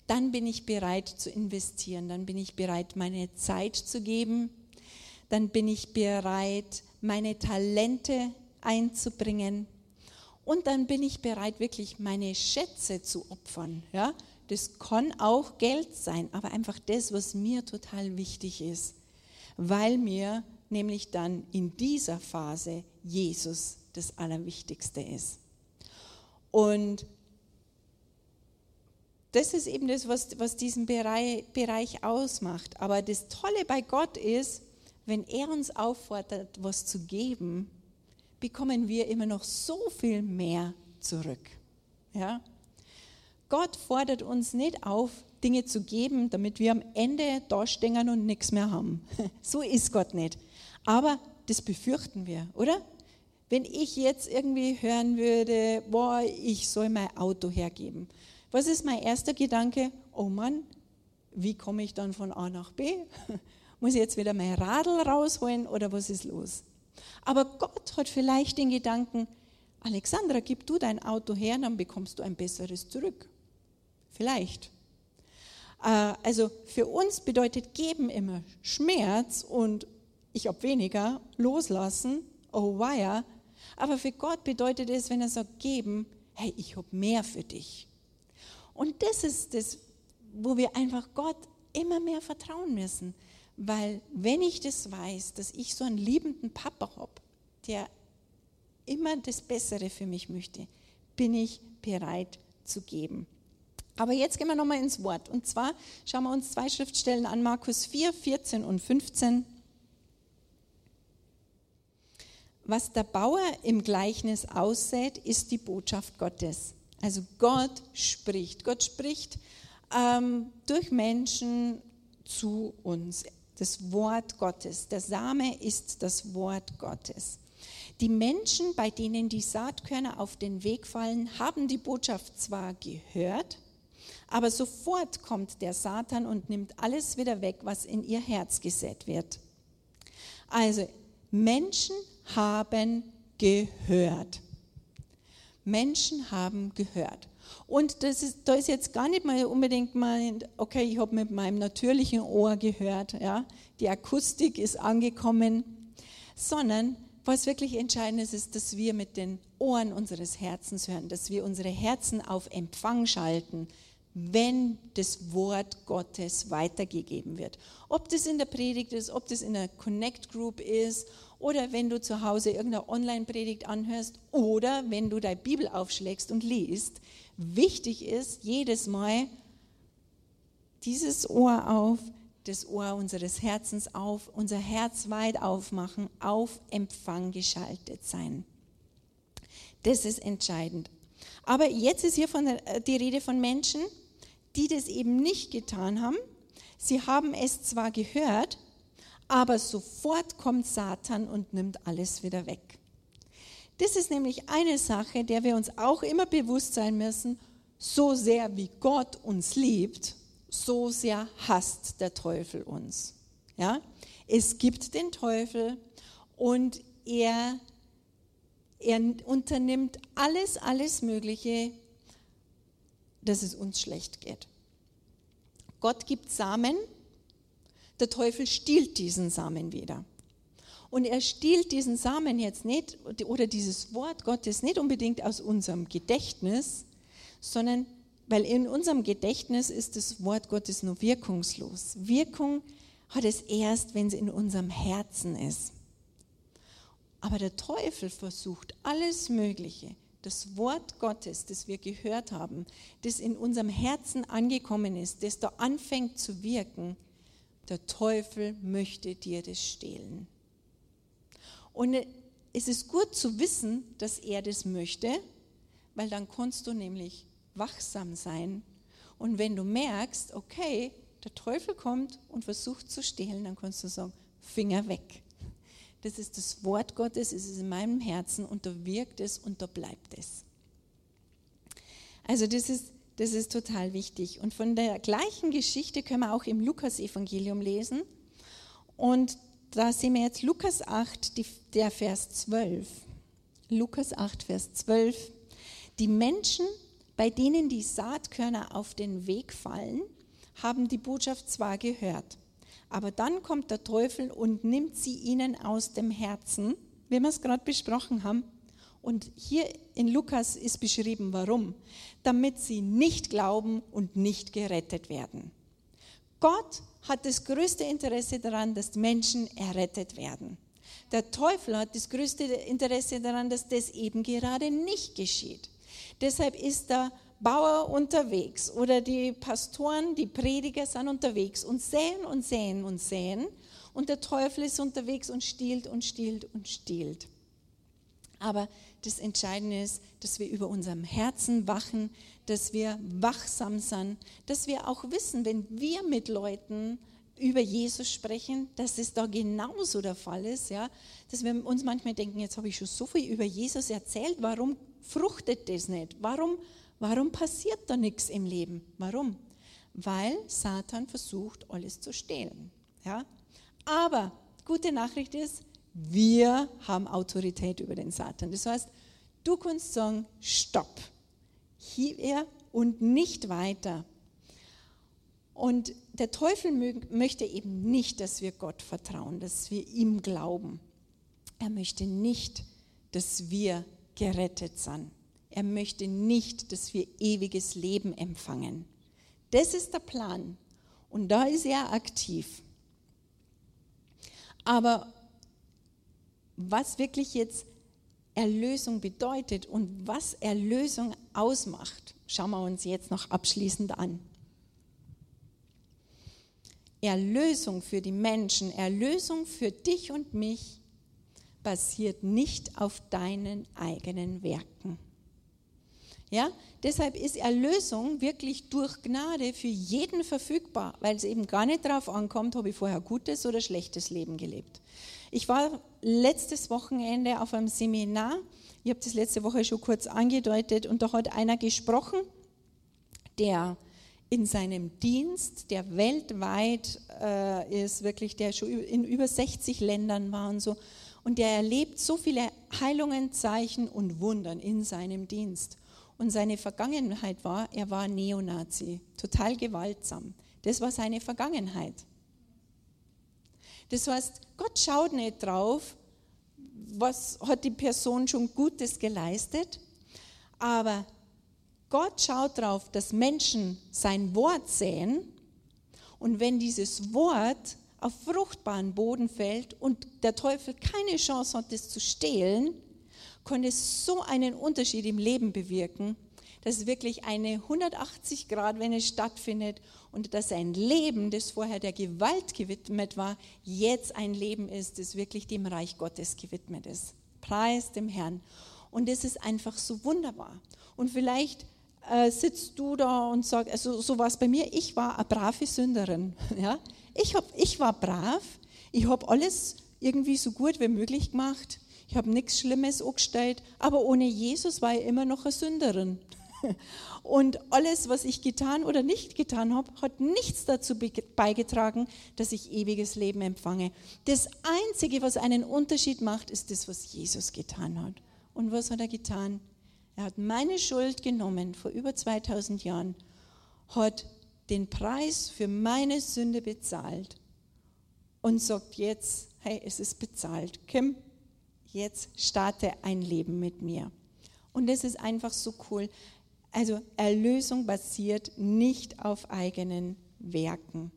Speaker 1: dann bin ich bereit zu investieren, dann bin ich bereit, meine Zeit zu geben, dann bin ich bereit, meine Talente einzubringen und dann bin ich bereit, wirklich meine Schätze zu opfern. Ja? Das kann auch Geld sein, aber einfach das, was mir total wichtig ist, weil mir nämlich dann in dieser Phase Jesus das Allerwichtigste ist. Und das ist eben das, was, was diesen Bereich, Bereich ausmacht. Aber das Tolle bei Gott ist, wenn er uns auffordert, was zu geben, bekommen wir immer noch so viel mehr zurück. Ja? Gott fordert uns nicht auf, Dinge zu geben, damit wir am Ende dastehen und nichts mehr haben. So ist Gott nicht. Aber das befürchten wir, oder? Wenn ich jetzt irgendwie hören würde, boah, ich soll mein Auto hergeben. Was ist mein erster Gedanke? Oh Mann, wie komme ich dann von A nach B? Muss ich jetzt wieder mein Radl rausholen oder was ist los? Aber Gott hat vielleicht den Gedanken, Alexandra, gib du dein Auto her, dann bekommst du ein besseres zurück. Vielleicht. Äh, also für uns bedeutet geben immer Schmerz und ich habe weniger, loslassen, oh weia, aber für Gott bedeutet es, wenn er sagt, geben, hey, ich habe mehr für dich. Und das ist das, wo wir einfach Gott immer mehr vertrauen müssen. Weil wenn ich das weiß, dass ich so einen liebenden Papa habe, der immer das Bessere für mich möchte, bin ich bereit zu geben. Aber jetzt gehen wir nochmal ins Wort. Und zwar schauen wir uns zwei Schriftstellen an, Markus 4, 14 und 15. Was der Bauer im Gleichnis aussät, ist die Botschaft Gottes. Also Gott spricht. Gott spricht ähm, durch Menschen zu uns. Das Wort Gottes. Der Same ist das Wort Gottes. Die Menschen, bei denen die Saatkörner auf den Weg fallen, haben die Botschaft zwar gehört, aber sofort kommt der Satan und nimmt alles wieder weg, was in ihr Herz gesät wird. Also Menschen haben gehört. Menschen haben gehört. Und das ist, da ist jetzt gar nicht mal unbedingt mal, okay, ich habe mit meinem natürlichen Ohr gehört, ja, die Akustik ist angekommen, sondern was wirklich entscheidend ist, ist, dass wir mit den Ohren unseres Herzens hören, dass wir unsere Herzen auf Empfang schalten, wenn das Wort Gottes weitergegeben wird. Ob das in der Predigt ist, ob das in der Connect Group ist oder wenn du zu Hause irgendeine Online-Predigt anhörst oder wenn du deine Bibel aufschlägst und liest. Wichtig ist jedes Mal dieses Ohr auf, das Ohr unseres Herzens auf, unser Herz weit aufmachen, auf Empfang geschaltet sein. Das ist entscheidend. Aber jetzt ist hier von der, äh, die Rede von Menschen, die das eben nicht getan haben. Sie haben es zwar gehört, aber sofort kommt Satan und nimmt alles wieder weg. Das ist nämlich eine Sache, der wir uns auch immer bewusst sein müssen. So sehr wie Gott uns liebt, so sehr hasst der Teufel uns. Ja? Es gibt den Teufel und er, er unternimmt alles, alles Mögliche, dass es uns schlecht geht. Gott gibt Samen, der Teufel stiehlt diesen Samen wieder. Und er stiehlt diesen Samen jetzt nicht oder dieses Wort Gottes nicht unbedingt aus unserem Gedächtnis, sondern weil in unserem Gedächtnis ist das Wort Gottes nur wirkungslos. Wirkung hat es erst, wenn es in unserem Herzen ist. Aber der Teufel versucht alles Mögliche, das Wort Gottes, das wir gehört haben, das in unserem Herzen angekommen ist, das da anfängt zu wirken, der Teufel möchte dir das stehlen. Und es ist gut zu wissen, dass er das möchte, weil dann kannst du nämlich wachsam sein. Und wenn du merkst, okay, der Teufel kommt und versucht zu stehlen, dann kannst du sagen, Finger weg. Das ist das Wort Gottes, es ist in meinem Herzen und da wirkt es und da bleibt es. Also das ist, das ist total wichtig. Und von der gleichen Geschichte können wir auch im Lukas-Evangelium lesen. Und da sehen wir jetzt Lukas 8, die, der Vers 12. Lukas 8, Vers 12. Die Menschen, bei denen die Saatkörner auf den Weg fallen, haben die Botschaft zwar gehört, aber dann kommt der Teufel und nimmt sie ihnen aus dem Herzen, wie wir es gerade besprochen haben. Und hier in Lukas ist beschrieben, warum. Damit sie nicht glauben und nicht gerettet werden. Gott hat das größte Interesse daran, dass Menschen errettet werden. Der Teufel hat das größte Interesse daran, dass das eben gerade nicht geschieht. Deshalb ist der Bauer unterwegs oder die Pastoren, die Prediger sind unterwegs und säen und säen und säen und der Teufel ist unterwegs und stiehlt und stiehlt und stiehlt. Aber das Entscheidende ist, dass wir über unserem Herzen wachen, dass wir wachsam sind, dass wir auch wissen, wenn wir mit Leuten über Jesus sprechen, dass es da genauso der Fall ist, ja, dass wir uns manchmal denken, jetzt habe ich schon so viel über Jesus erzählt, warum fruchtet das nicht? Warum Warum passiert da nichts im Leben? Warum? Weil Satan versucht, alles zu stehlen. Ja? Aber gute Nachricht ist, wir haben Autorität über den Satan. Das heißt, du kannst sagen, stopp, hier und nicht weiter. Und der Teufel möchte eben nicht, dass wir Gott vertrauen, dass wir ihm glauben. Er möchte nicht, dass wir gerettet sind. Er möchte nicht, dass wir ewiges Leben empfangen. Das ist der Plan. Und da ist er aktiv. Aber was wirklich jetzt Erlösung bedeutet und was Erlösung ausmacht, schauen wir uns jetzt noch abschließend an. Erlösung für die Menschen, Erlösung für dich und mich basiert nicht auf deinen eigenen Werken. Ja, deshalb ist Erlösung wirklich durch Gnade für jeden verfügbar, weil es eben gar nicht darauf ankommt, habe ich vorher gutes oder schlechtes Leben gelebt. Ich war letztes Wochenende auf einem Seminar, ich habe das letzte Woche schon kurz angedeutet, und da hat einer gesprochen, der in seinem Dienst, der weltweit äh, ist, wirklich, der schon in über 60 Ländern war und so, und der erlebt so viele Heilungen, Zeichen und Wundern in seinem Dienst. Und seine Vergangenheit war, er war Neonazi, total gewaltsam. Das war seine Vergangenheit. Das heißt, Gott schaut nicht drauf, was hat die Person schon Gutes geleistet, aber Gott schaut drauf, dass Menschen sein Wort sehen. Und wenn dieses Wort auf fruchtbaren Boden fällt und der Teufel keine Chance hat, das zu stehlen, konnte so einen Unterschied im Leben bewirken, dass wirklich eine 180-Grad-Wende stattfindet und dass ein Leben, das vorher der Gewalt gewidmet war, jetzt ein Leben ist, das wirklich dem Reich Gottes gewidmet ist. Preis dem Herrn. Und das ist einfach so wunderbar. Und vielleicht äh, sitzt du da und sagst, also so war es bei mir, ich war eine brave Sünderin. Ja? Ich, hab, ich war brav, ich habe alles irgendwie so gut wie möglich gemacht. Ich habe nichts Schlimmes angestellt, aber ohne Jesus war ich immer noch eine Sünderin. Und alles, was ich getan oder nicht getan habe, hat nichts dazu beigetragen, dass ich ewiges Leben empfange. Das Einzige, was einen Unterschied macht, ist das, was Jesus getan hat. Und was hat er getan? Er hat meine Schuld genommen vor über 2000 Jahren, hat den Preis für meine Sünde bezahlt und sagt jetzt, hey, es ist bezahlt. Kim, jetzt starte ein Leben mit mir. Und das ist einfach so cool. Also Erlösung basiert nicht auf eigenen Werken.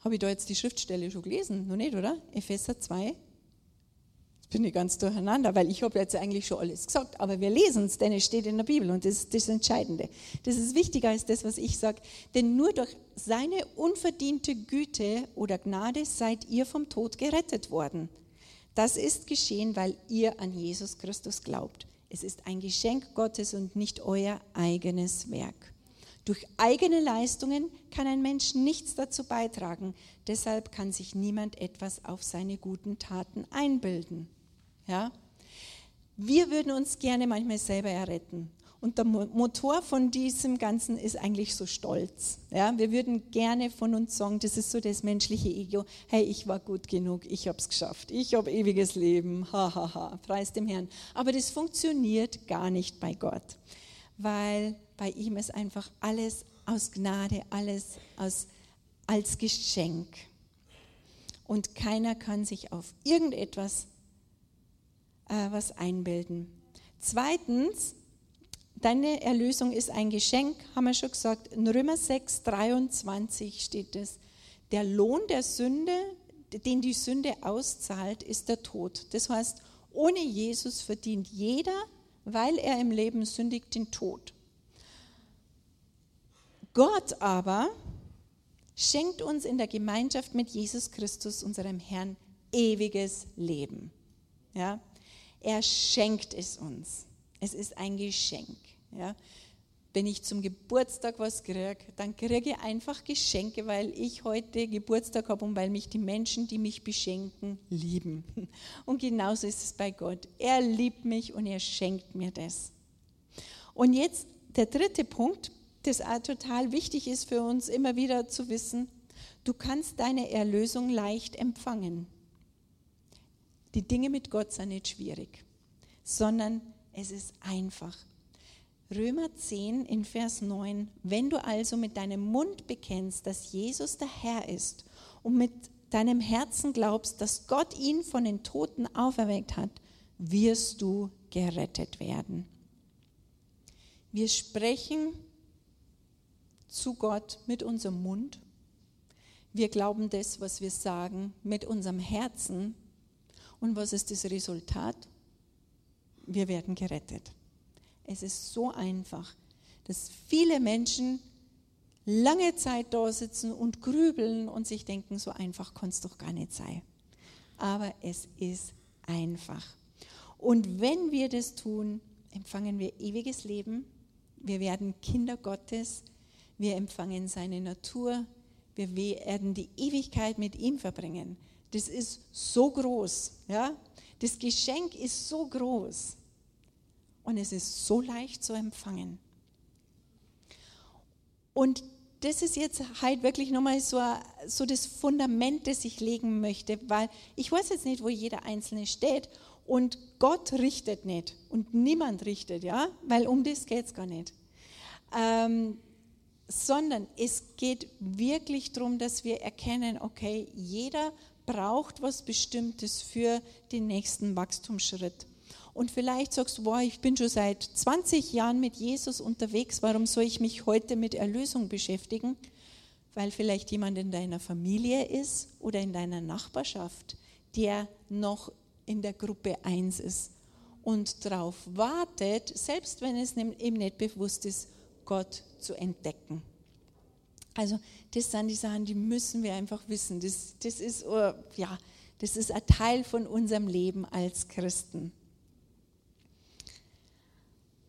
Speaker 1: Habe ich da jetzt die Schriftstelle schon gelesen? Noch nicht, oder? Epheser 2. Jetzt bin ich ganz durcheinander, weil ich habe jetzt eigentlich schon alles gesagt. Aber wir lesen es, denn es steht in der Bibel und das ist das Entscheidende. Das ist wichtiger als das, was ich sage. Denn nur durch seine unverdiente Güte oder Gnade seid ihr vom Tod gerettet worden. Das ist geschehen, weil ihr an Jesus Christus glaubt. Es ist ein Geschenk Gottes und nicht euer eigenes Werk. Durch eigene Leistungen kann ein Mensch nichts dazu beitragen. Deshalb kann sich niemand etwas auf seine guten Taten einbilden. Ja? Wir würden uns gerne manchmal selber erretten. Und der Motor von diesem Ganzen ist eigentlich so Stolz. Ja, wir würden gerne von uns sagen, das ist so das menschliche Ego. Hey, ich war gut genug, ich habe es geschafft, ich habe ewiges Leben, hahaha, ha, ha. preis dem Herrn. Aber das funktioniert gar nicht bei Gott, weil bei ihm ist einfach alles aus Gnade, alles aus, als Geschenk. Und keiner kann sich auf irgendetwas äh, was einbilden. Zweitens, deine Erlösung ist ein Geschenk, haben wir schon gesagt. In Römer 6, 23 steht es. Der Lohn der Sünde, den die Sünde auszahlt, ist der Tod. Das heißt, ohne Jesus verdient jeder, weil er im Leben sündigt, den Tod. Gott aber schenkt uns in der Gemeinschaft mit Jesus Christus, unserem Herrn, ewiges Leben. Ja? Er schenkt es uns. Es ist ein Geschenk. Ja? Wenn ich zum Geburtstag was kriege, dann kriege ich einfach Geschenke, weil ich heute Geburtstag habe und weil mich die Menschen, die mich beschenken, lieben. Und genauso ist es bei Gott. Er liebt mich und er schenkt mir das. Und jetzt der dritte Punkt, das auch total wichtig ist für uns immer wieder zu wissen, du kannst deine Erlösung leicht empfangen. Die Dinge mit Gott sind nicht schwierig, sondern es ist einfach. Römer 10 in Vers 9, wenn du also mit deinem Mund bekennst, dass Jesus der Herr ist und mit deinem Herzen glaubst, dass Gott ihn von den Toten auferweckt hat, wirst du gerettet werden. Wir sprechen zu Gott mit unserem Mund. Wir glauben das, was wir sagen, mit unserem Herzen. Und was ist das Resultat? Wir werden gerettet. Es ist so einfach, dass viele Menschen lange Zeit da sitzen und grübeln und sich denken, so einfach kann es doch gar nicht sein. Aber es ist einfach. Und wenn wir das tun, empfangen wir ewiges Leben. Wir werden Kinder Gottes. Wir empfangen seine Natur. Wir werden die Ewigkeit mit ihm verbringen. Das ist so groß. Ja? Das Geschenk ist so groß. Und es ist so leicht zu empfangen. Und das ist jetzt halt wirklich nochmal so, so das Fundament, das ich legen möchte, weil ich weiß jetzt nicht, wo jeder Einzelne steht und Gott richtet nicht und niemand richtet, ja, weil um das geht es gar nicht. Ähm, sondern es geht wirklich darum, dass wir erkennen, okay, jeder braucht was Bestimmtes für den nächsten Wachstumsschritt. Und vielleicht sagst du, boah, ich bin schon seit 20 Jahren mit Jesus unterwegs, warum soll ich mich heute mit Erlösung beschäftigen? Weil vielleicht jemand in deiner Familie ist oder in deiner Nachbarschaft, der noch in der Gruppe 1 ist und darauf wartet, selbst wenn es ihm nicht bewusst ist, Gott zu entdecken. Also das sind die Sachen, die müssen wir einfach wissen. Das, das, ist, oh, ja, das ist ein Teil von unserem Leben als Christen.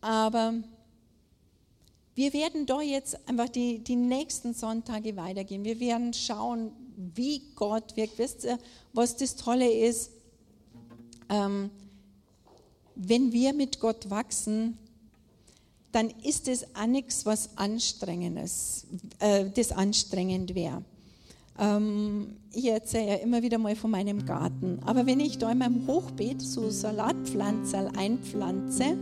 Speaker 1: Aber wir werden da jetzt einfach die, die nächsten Sonntage weitergehen. Wir werden schauen, wie Gott wirkt. Wisst ihr, was das Tolle ist? Ähm, wenn wir mit Gott wachsen, dann ist es auch nichts, was Anstrengendes, äh, das anstrengend wäre. Ähm, ich erzähle ja immer wieder mal von meinem Garten. Aber wenn ich da in meinem Hochbeet so Salatpflanzen einpflanze,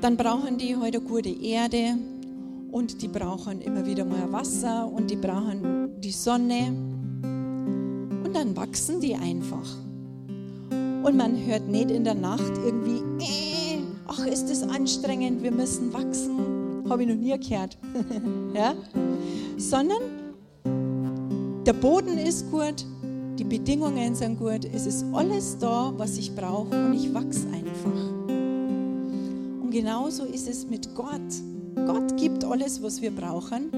Speaker 1: dann brauchen die heute gute Erde und die brauchen immer wieder mal Wasser und die brauchen die Sonne und dann wachsen die einfach. Und man hört nicht in der Nacht irgendwie, äh, ach, ist das anstrengend, wir müssen wachsen. Habe ich noch nie gehört. ja? Sondern der Boden ist gut, die Bedingungen sind gut, es ist alles da, was ich brauche und ich wachse einfach. Und genauso ist es mit Gott. Gott gibt alles, was wir brauchen.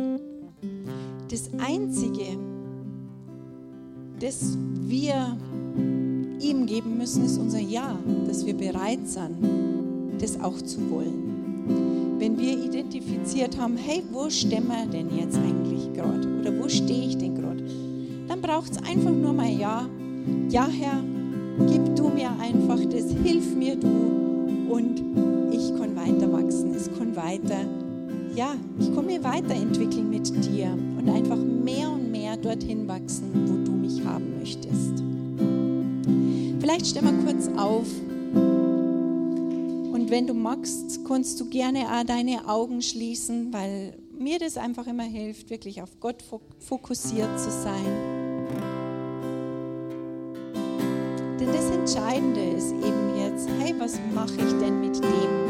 Speaker 1: Das Einzige, das wir ihm geben müssen, ist unser Ja, dass wir bereit sind, das auch zu wollen. Wenn wir identifiziert haben, hey, wo stehen wir denn jetzt eigentlich gerade? Oder wo stehe ich denn gerade? Dann braucht es einfach nur mal Ja. Ja, Herr, gib du mir einfach das, hilf mir du und weiter wachsen. Es kann weiter, ja, ich kann mich weiterentwickeln mit dir und einfach mehr und mehr dorthin wachsen, wo du mich haben möchtest. Vielleicht stell mal kurz auf. Und wenn du magst, kannst du gerne auch deine Augen schließen, weil mir das einfach immer hilft, wirklich auf Gott fokussiert zu sein. Denn das Entscheidende ist eben jetzt, hey, was mache ich denn mit dem,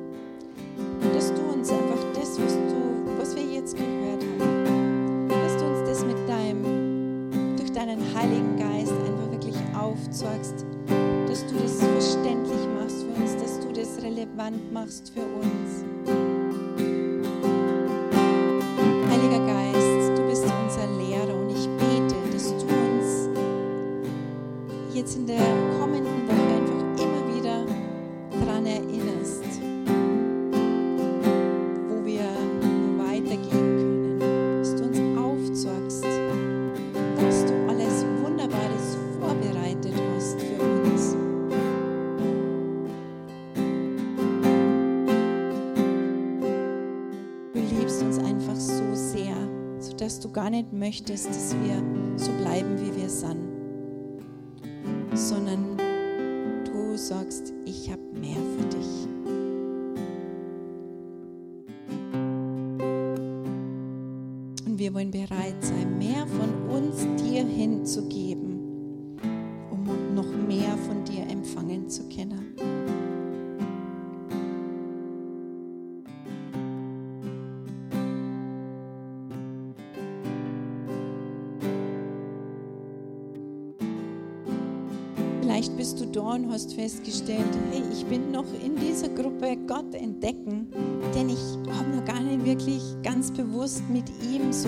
Speaker 1: Wand machst für uns. Gar nicht möchtest, dass wir so bleiben, wie wir sind, festgestellt, hey, ich bin noch in dieser Gruppe Gott entdecken, denn ich habe noch gar nicht wirklich ganz bewusst mit ihm so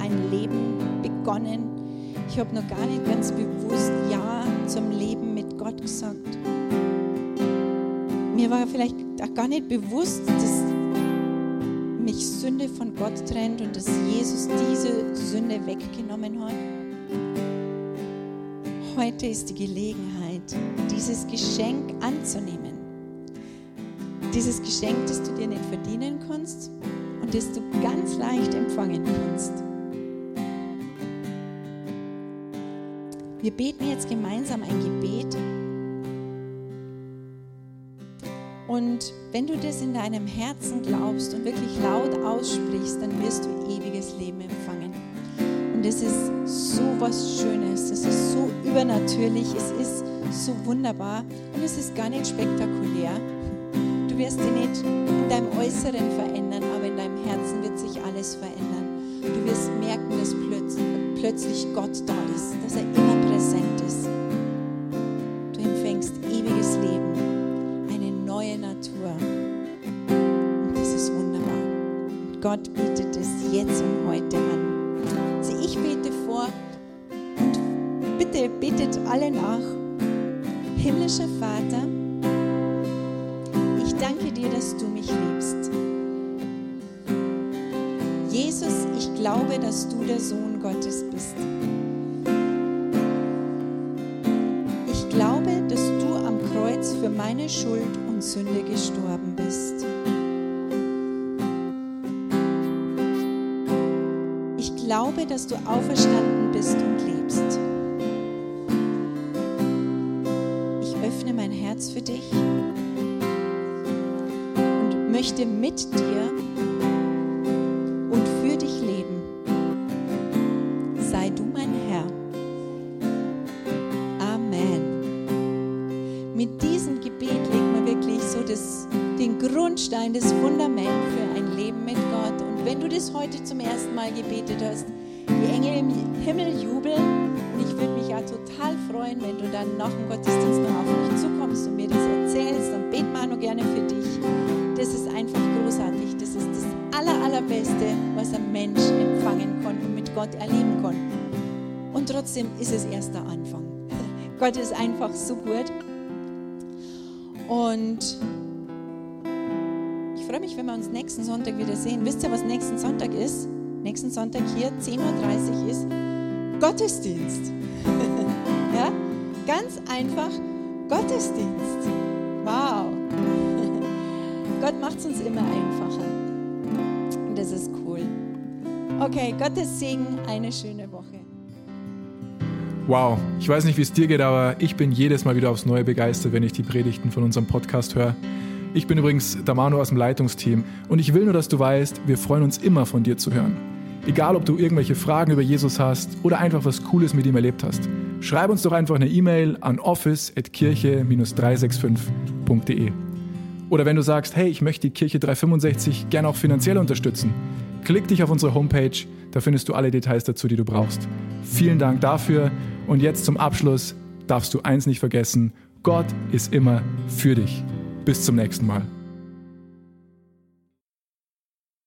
Speaker 1: ein Leben begonnen. Ich habe noch gar nicht ganz bewusst Ja zum Leben mit Gott gesagt. Mir war vielleicht auch gar nicht bewusst, dass mich Sünde von Gott trennt und dass Jesus diese Sünde weggenommen hat. Heute ist die Gelegenheit, dieses Geschenk anzunehmen. Dieses Geschenk, das du dir nicht verdienen kannst und das du ganz leicht empfangen kannst. Wir beten jetzt gemeinsam ein Gebet. Und wenn du das in deinem Herzen glaubst und wirklich laut aussprichst, dann wirst du ewiges Leben empfangen. Und es ist so was Schönes, es ist so übernatürlich, es ist so wunderbar und es ist gar nicht spektakulär. Du wirst dich nicht in deinem Äußeren verändern, aber in deinem Herzen wird sich alles verändern. Du wirst merken, dass plötzlich Gott da ist, dass er immer präsent ist. Du empfängst ewiges Leben, eine neue Natur. Und das ist wunderbar. Und Gott bietet es jetzt und heute an. Also ich bete vor und bitte betet alle nach himmlischer Vater, ich danke dir, dass du mich liebst. Jesus, ich glaube, dass du der Sohn Gottes bist. Ich glaube, dass du am Kreuz für meine Schuld und Sünde gestorben bist. Ich glaube, dass du auferstanden bist und lebst. Möchte mit dir und für dich leben. Sei du mein Herr. Amen. Mit diesem Gebet legt man wirklich so das, den Grundstein, das Fundament für ein Leben mit Gott. Und wenn du das heute zum ersten Mal gebetet hast, die Engel im Himmel jubeln. Und ich würde mich ja total freuen, wenn du dann nach dem Gottesdienst noch auf mich zukommst und mir das Gott erleben kann. Und trotzdem ist es erst der Anfang. Gott ist einfach so gut. Und ich freue mich, wenn wir uns nächsten Sonntag wieder sehen. Wisst ihr, was nächsten Sonntag ist? Nächsten Sonntag hier, 10.30 Uhr ist Gottesdienst. ja, ganz einfach Gottesdienst. Wow. Gott macht es uns immer einfacher. Okay, Gottes Segen, eine schöne Woche.
Speaker 6: Wow, ich weiß nicht, wie es dir geht, aber ich bin jedes Mal wieder aufs Neue begeistert, wenn ich die Predigten von unserem Podcast höre. Ich bin übrigens der Manu aus dem Leitungsteam und ich will nur, dass du weißt, wir freuen uns immer von dir zu hören. Egal, ob du irgendwelche Fragen über Jesus hast oder einfach was Cooles mit ihm erlebt hast. Schreib uns doch einfach eine E-Mail an office.kirche-365.de. Oder wenn du sagst, hey, ich möchte die Kirche 365 gerne auch finanziell unterstützen, klick dich auf unsere Homepage, da findest du alle Details dazu, die du brauchst. Vielen Dank dafür und jetzt zum Abschluss darfst du eins nicht vergessen, Gott ist immer für dich. Bis zum nächsten Mal.